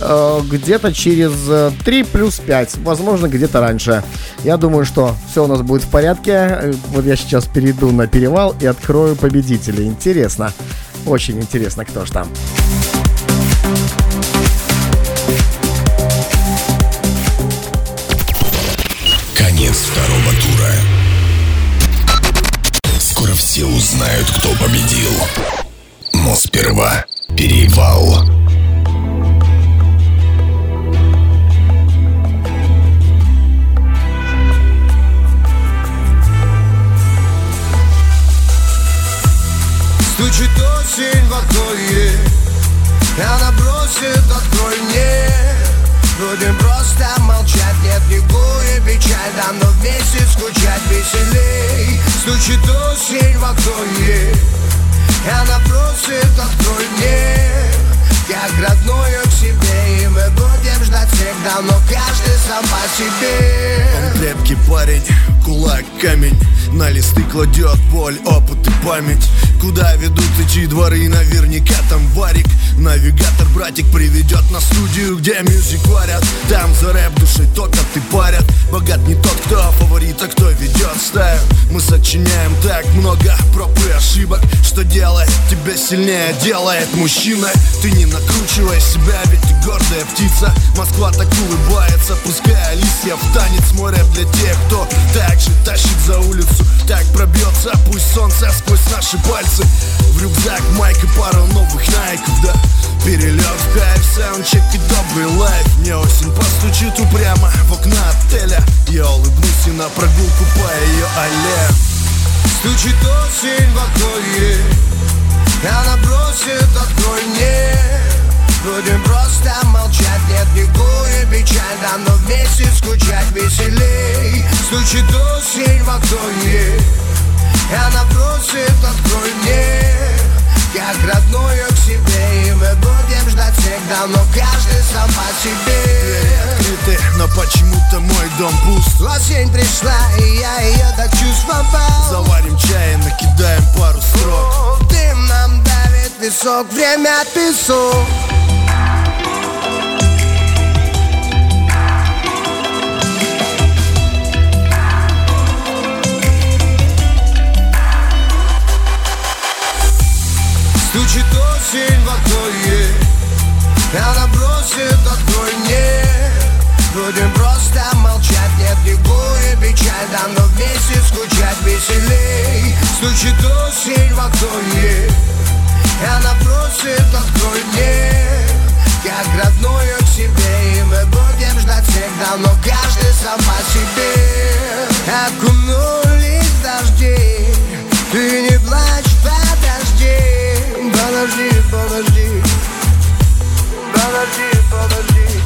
э, где-то через э, 3 плюс 5, возможно, где-то раньше. Я думаю, что все у нас будет в порядке. Э, Вот я сейчас перейду на перевал и открою победителей. Интересно. Очень интересно, кто ж там. Узнают, кто победил. Но сперва перевал. Стучит осень в ей Она бросит, открой мне Будем просто молчать, нет никакой печаль Нам но вместе скучать веселей. Стучит осень в окно ей Она просит, открой мне Как родную к себе И мы будем ждать всегда Но каждый сам по себе. Он крепкий парень, кулак камень На листы кладет боль, опыт и память. Куда ведут эти дворы, наверняка там варик. Навигатор, братик, приведет на студию, где мюзик варят. Там за рэп душой топят и парят. Богат не тот, кто фаворит, а кто ведет стаю. Мы сочиняем так много проб и ошибок Что делает тебя сильнее, делает мужчина Ты не накручивай себя, ведь ты гордая птица. Москва так улыбается, пускай листья в танец. Море для тех, кто так же тащит за улицу Так пробьется, пусть солнце сквозь наши пальцы. В рюкзак майк и пару новых найков, да. Перелет в кайф, саундчек и добрый лайф. Мне осень постучит упрямо в окна отеля. Я улыбнусь и на прогулку по ее аллее. Стучит осень в окно ей Она бросит, открой мне Будем просто молчать, нет никакой печаль Да но вместе скучать веселей. Стучит осень в окно ей Она просит, открой мне Как родную к себе И мы будем ждать всегда Но каждый сам по себе. Открыты, но почему-то мой дом пуст. Осень пришла, и я ее так чувствовал. Заварим чай и накидаем пару строк. Дым нам давит висок, время песок Стучит осень в окно ей Она просит, открой мне. Будем просто молчать, нет ни и печаль Да но вместе скучать веселей. Стучит осень в И она просит, открой мне. Как родную к себе И мы будем ждать всегда Но каждый сам по себе. Окунулись дожди Ты не плачь, подожди Подожди, подожди Подожди,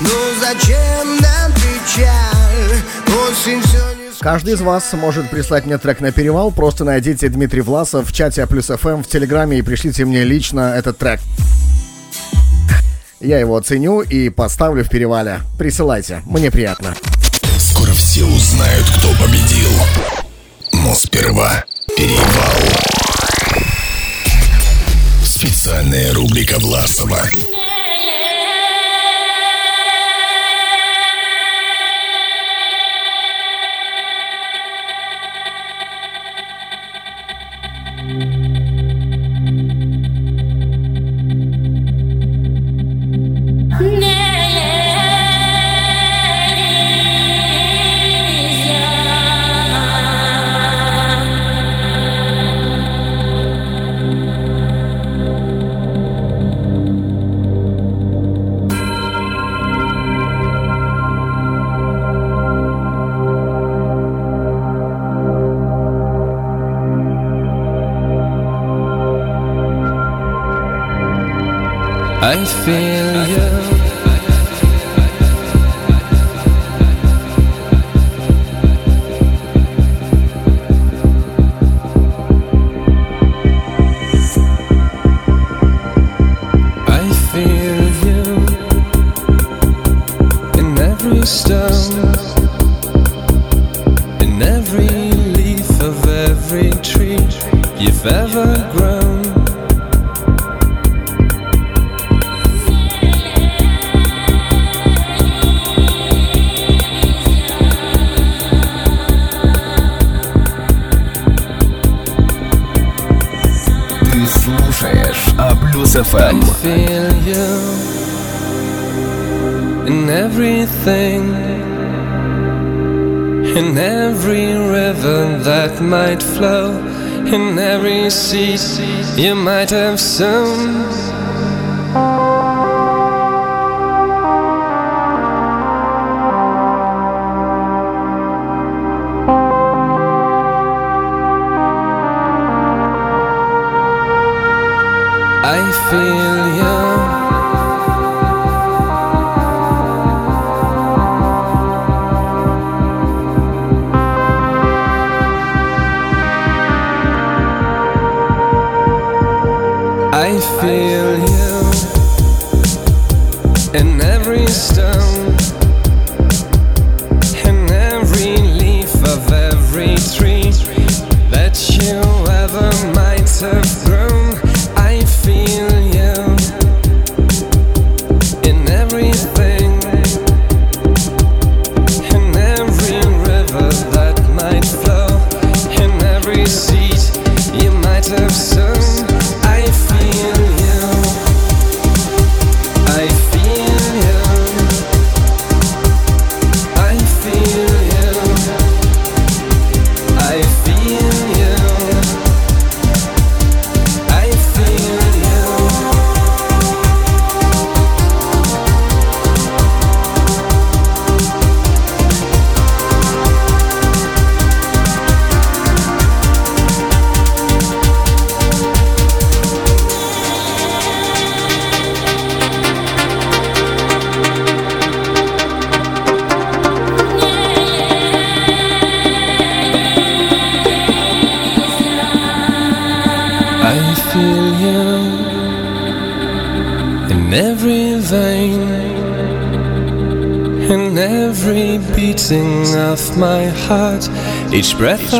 Ну зачем нам печаль Осень все не Каждый из вас может прислать мне трек на перевал. Просто найдите Дмитрий Власов в чате Плюс ФМ в Телеграме и пришлите мне лично этот трек. Я его оценю и поставлю в перевале. Присылайте, мне приятно. Скоро все узнают, кто победил. Но сперва перевал. Специальная рубрика Власова. I feel you might have sown. each breath,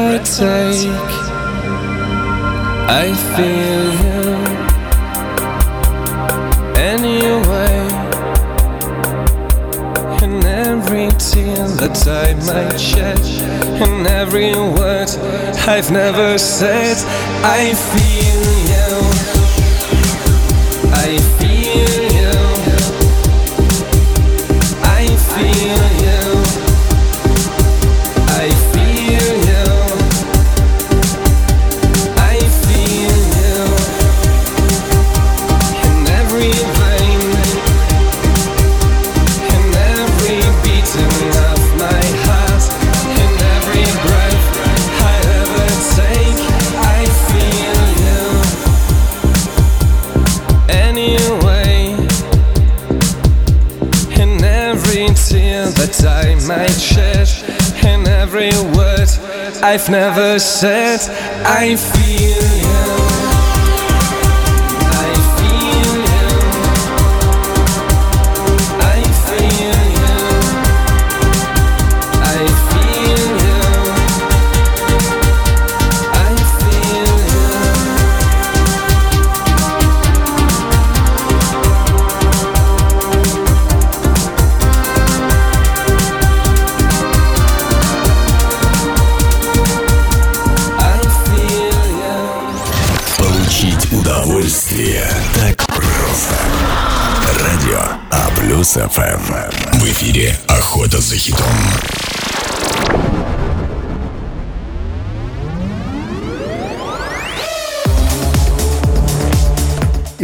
I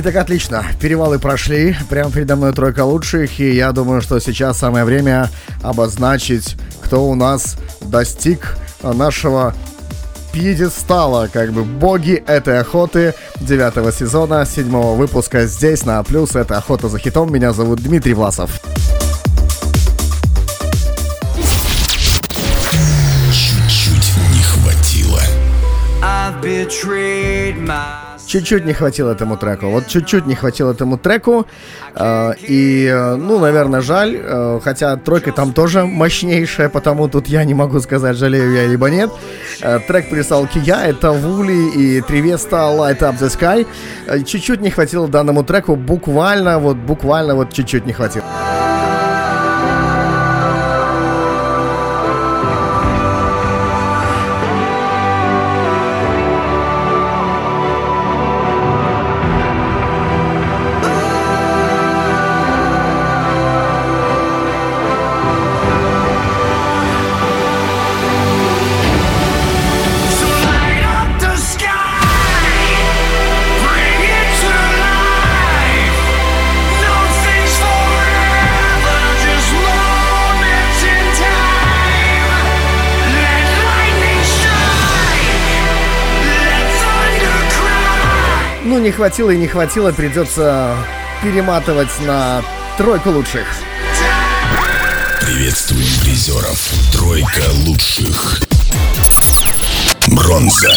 Итак, отлично. Перевалы прошли. Прямо передо мной тройка лучших. И я думаю, что сейчас самое время обозначить, кто у нас достиг нашего пьедестала, как бы боги этой охоты девятого сезона, седьмого выпуска здесь на плюс. Это охота за хитом. Меня зовут Дмитрий Власов. Чуть-чуть не хватило. I've betrayed my Чуть-чуть не хватило этому треку. Вот чуть-чуть не хватило этому треку. Э, и, э, ну, наверное, жаль. э, хотя тройка там тоже мощнейшая, потому тут я не могу сказать, жалею я либо нет. Э, трек прислал Кия, это Вули и Тривеста Light Up the Sky. Э, чуть-чуть не хватило данному треку. Буквально, вот буквально вот чуть-чуть не хватило. Хватило и не хватило, придется перематывать на тройку лучших. Приветствуем призеров. Тройка лучших. Бронза.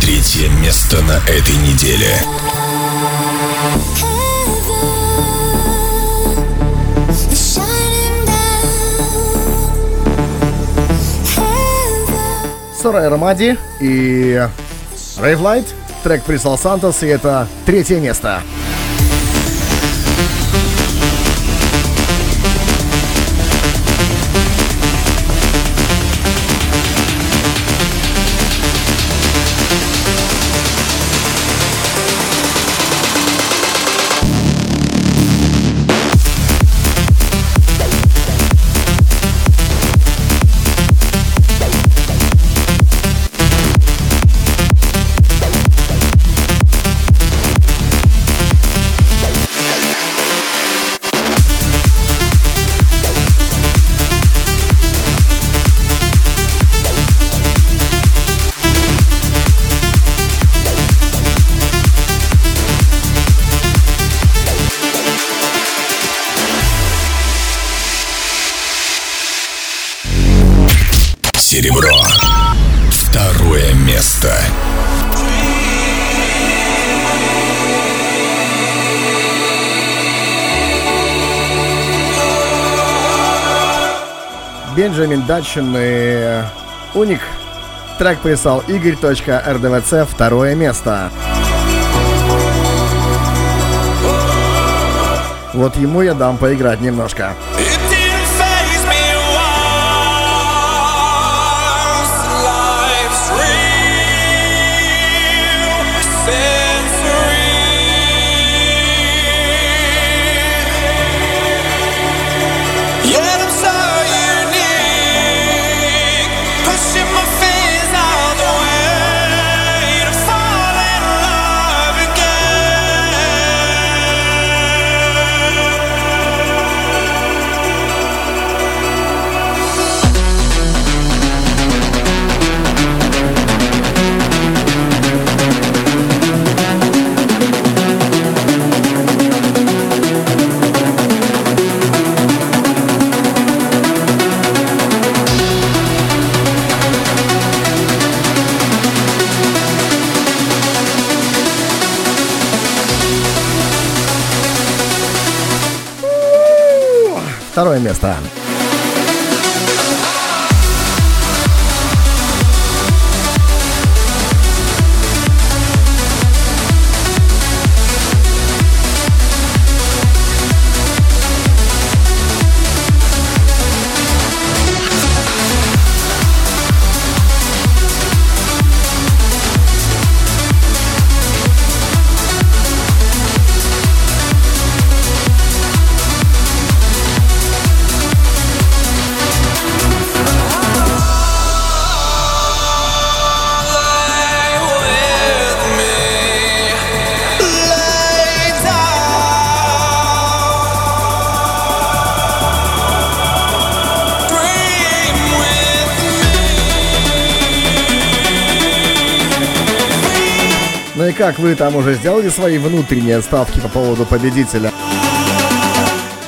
Третье место на этой неделе. Сора Ромади и Light. Трек прислал Сантос, и это третье место. Бенджамин Дачин и Уник. Трек прислал Игорь.РДВЦ второе место. Вот ему я дам поиграть немножко. Второе место. Как вы там уже сделали свои внутренние ставки по поводу победителя?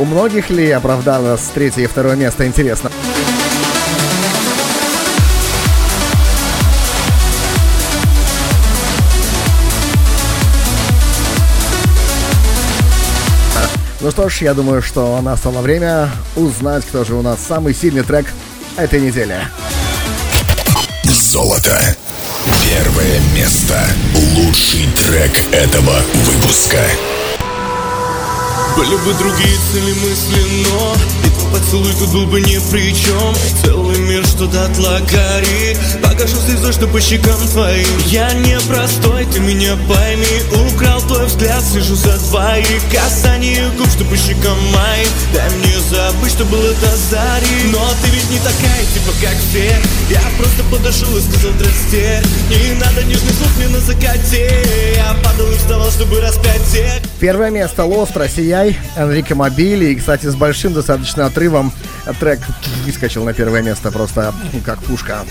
У многих ли оправдалось третье и второе место, интересно? Ну что ж, я думаю, что настало время узнать, кто же у нас самый сильный трек этой недели. Золото. Первое место. Лучший трек этого выпуска. Были бы другие цели мысли, но поцелуй тут был бы ни при чем Целый мир, что дотла горит Покажу слезой, что по щекам твоим. Я не простой, ты меня пойми. Украл твой взгляд, слежу за двоих Касание губ, что по щекам моим. Дай мне забыть, что было до зари. Но ты ведь не такая, типа как все. Я просто подошел и сказал здрасте Не надо нежных слов мне на закате. Я падал и вставал, чтобы распять всех. Первое место. Lost, Россияй, Энрико Мобили. И, кстати, с большим достаточно отрывом трек выскочил на первое место просто как пушка.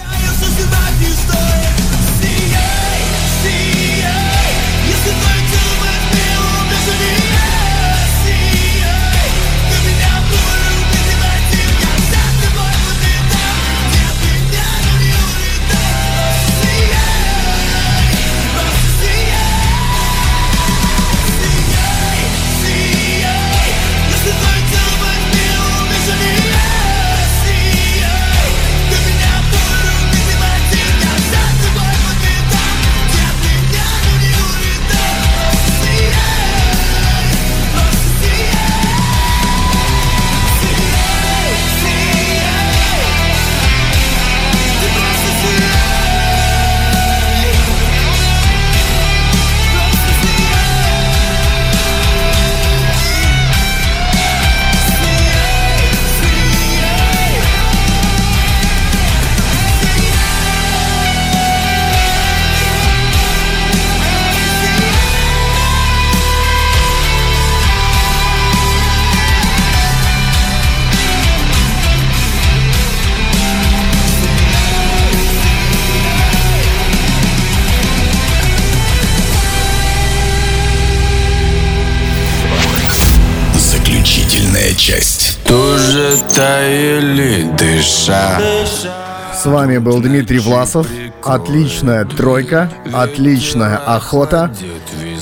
Вами был Дмитрий Власов. Отличная тройка, отличная охота.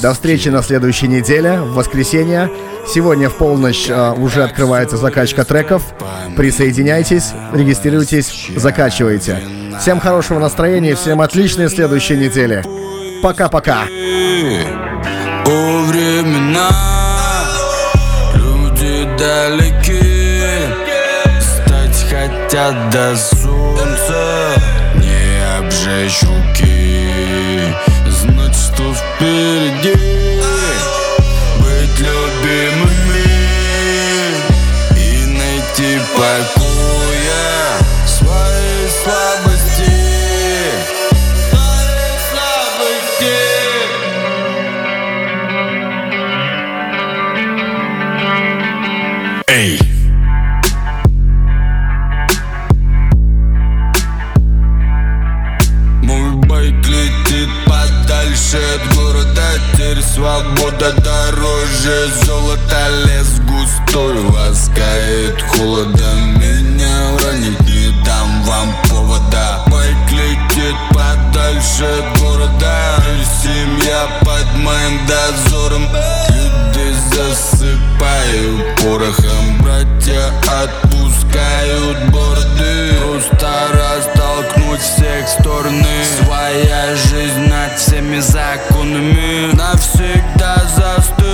До встречи на следующей неделе, в воскресенье. Сегодня в полночь э, уже открывается закачка треков. Присоединяйтесь, регистрируйтесь, закачивайте. Всем хорошего настроения, всем отличной следующей недели. Пока-пока. Люди далеки Стать хотят до впереди. Быть любимыми И найти покоя Теперь свобода дороже Золото лес густой Ласкает холода. Меня уронит не дам вам повода. Байк летит подальше города Семья под моим дозором. Люди засыпают порохом Братья отпускают борды. Просто раз оттолкнуть всех стороны. Своя жизнь над всеми законами. Навсегда застой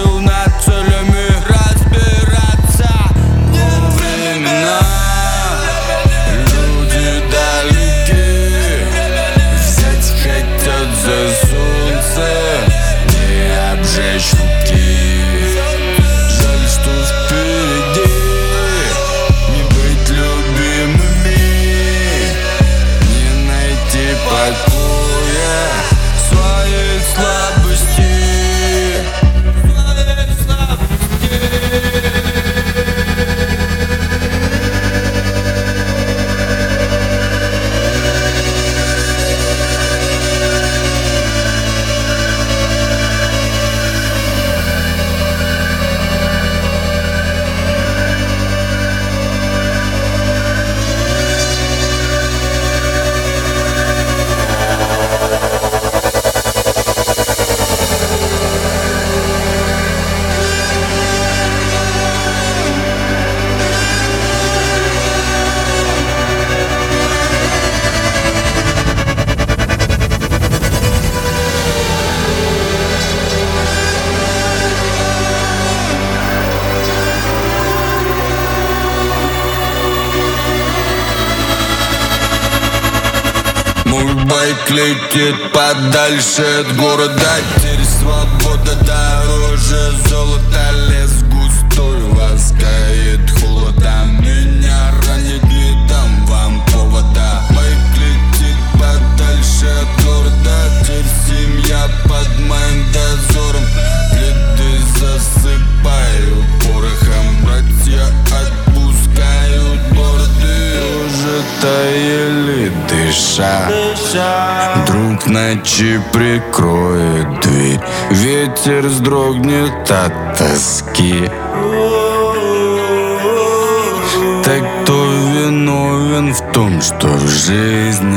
дальше от города ночи прикроет дверь. Ветер вздрогнет от тоски. Так кто виновен в том, что в жизни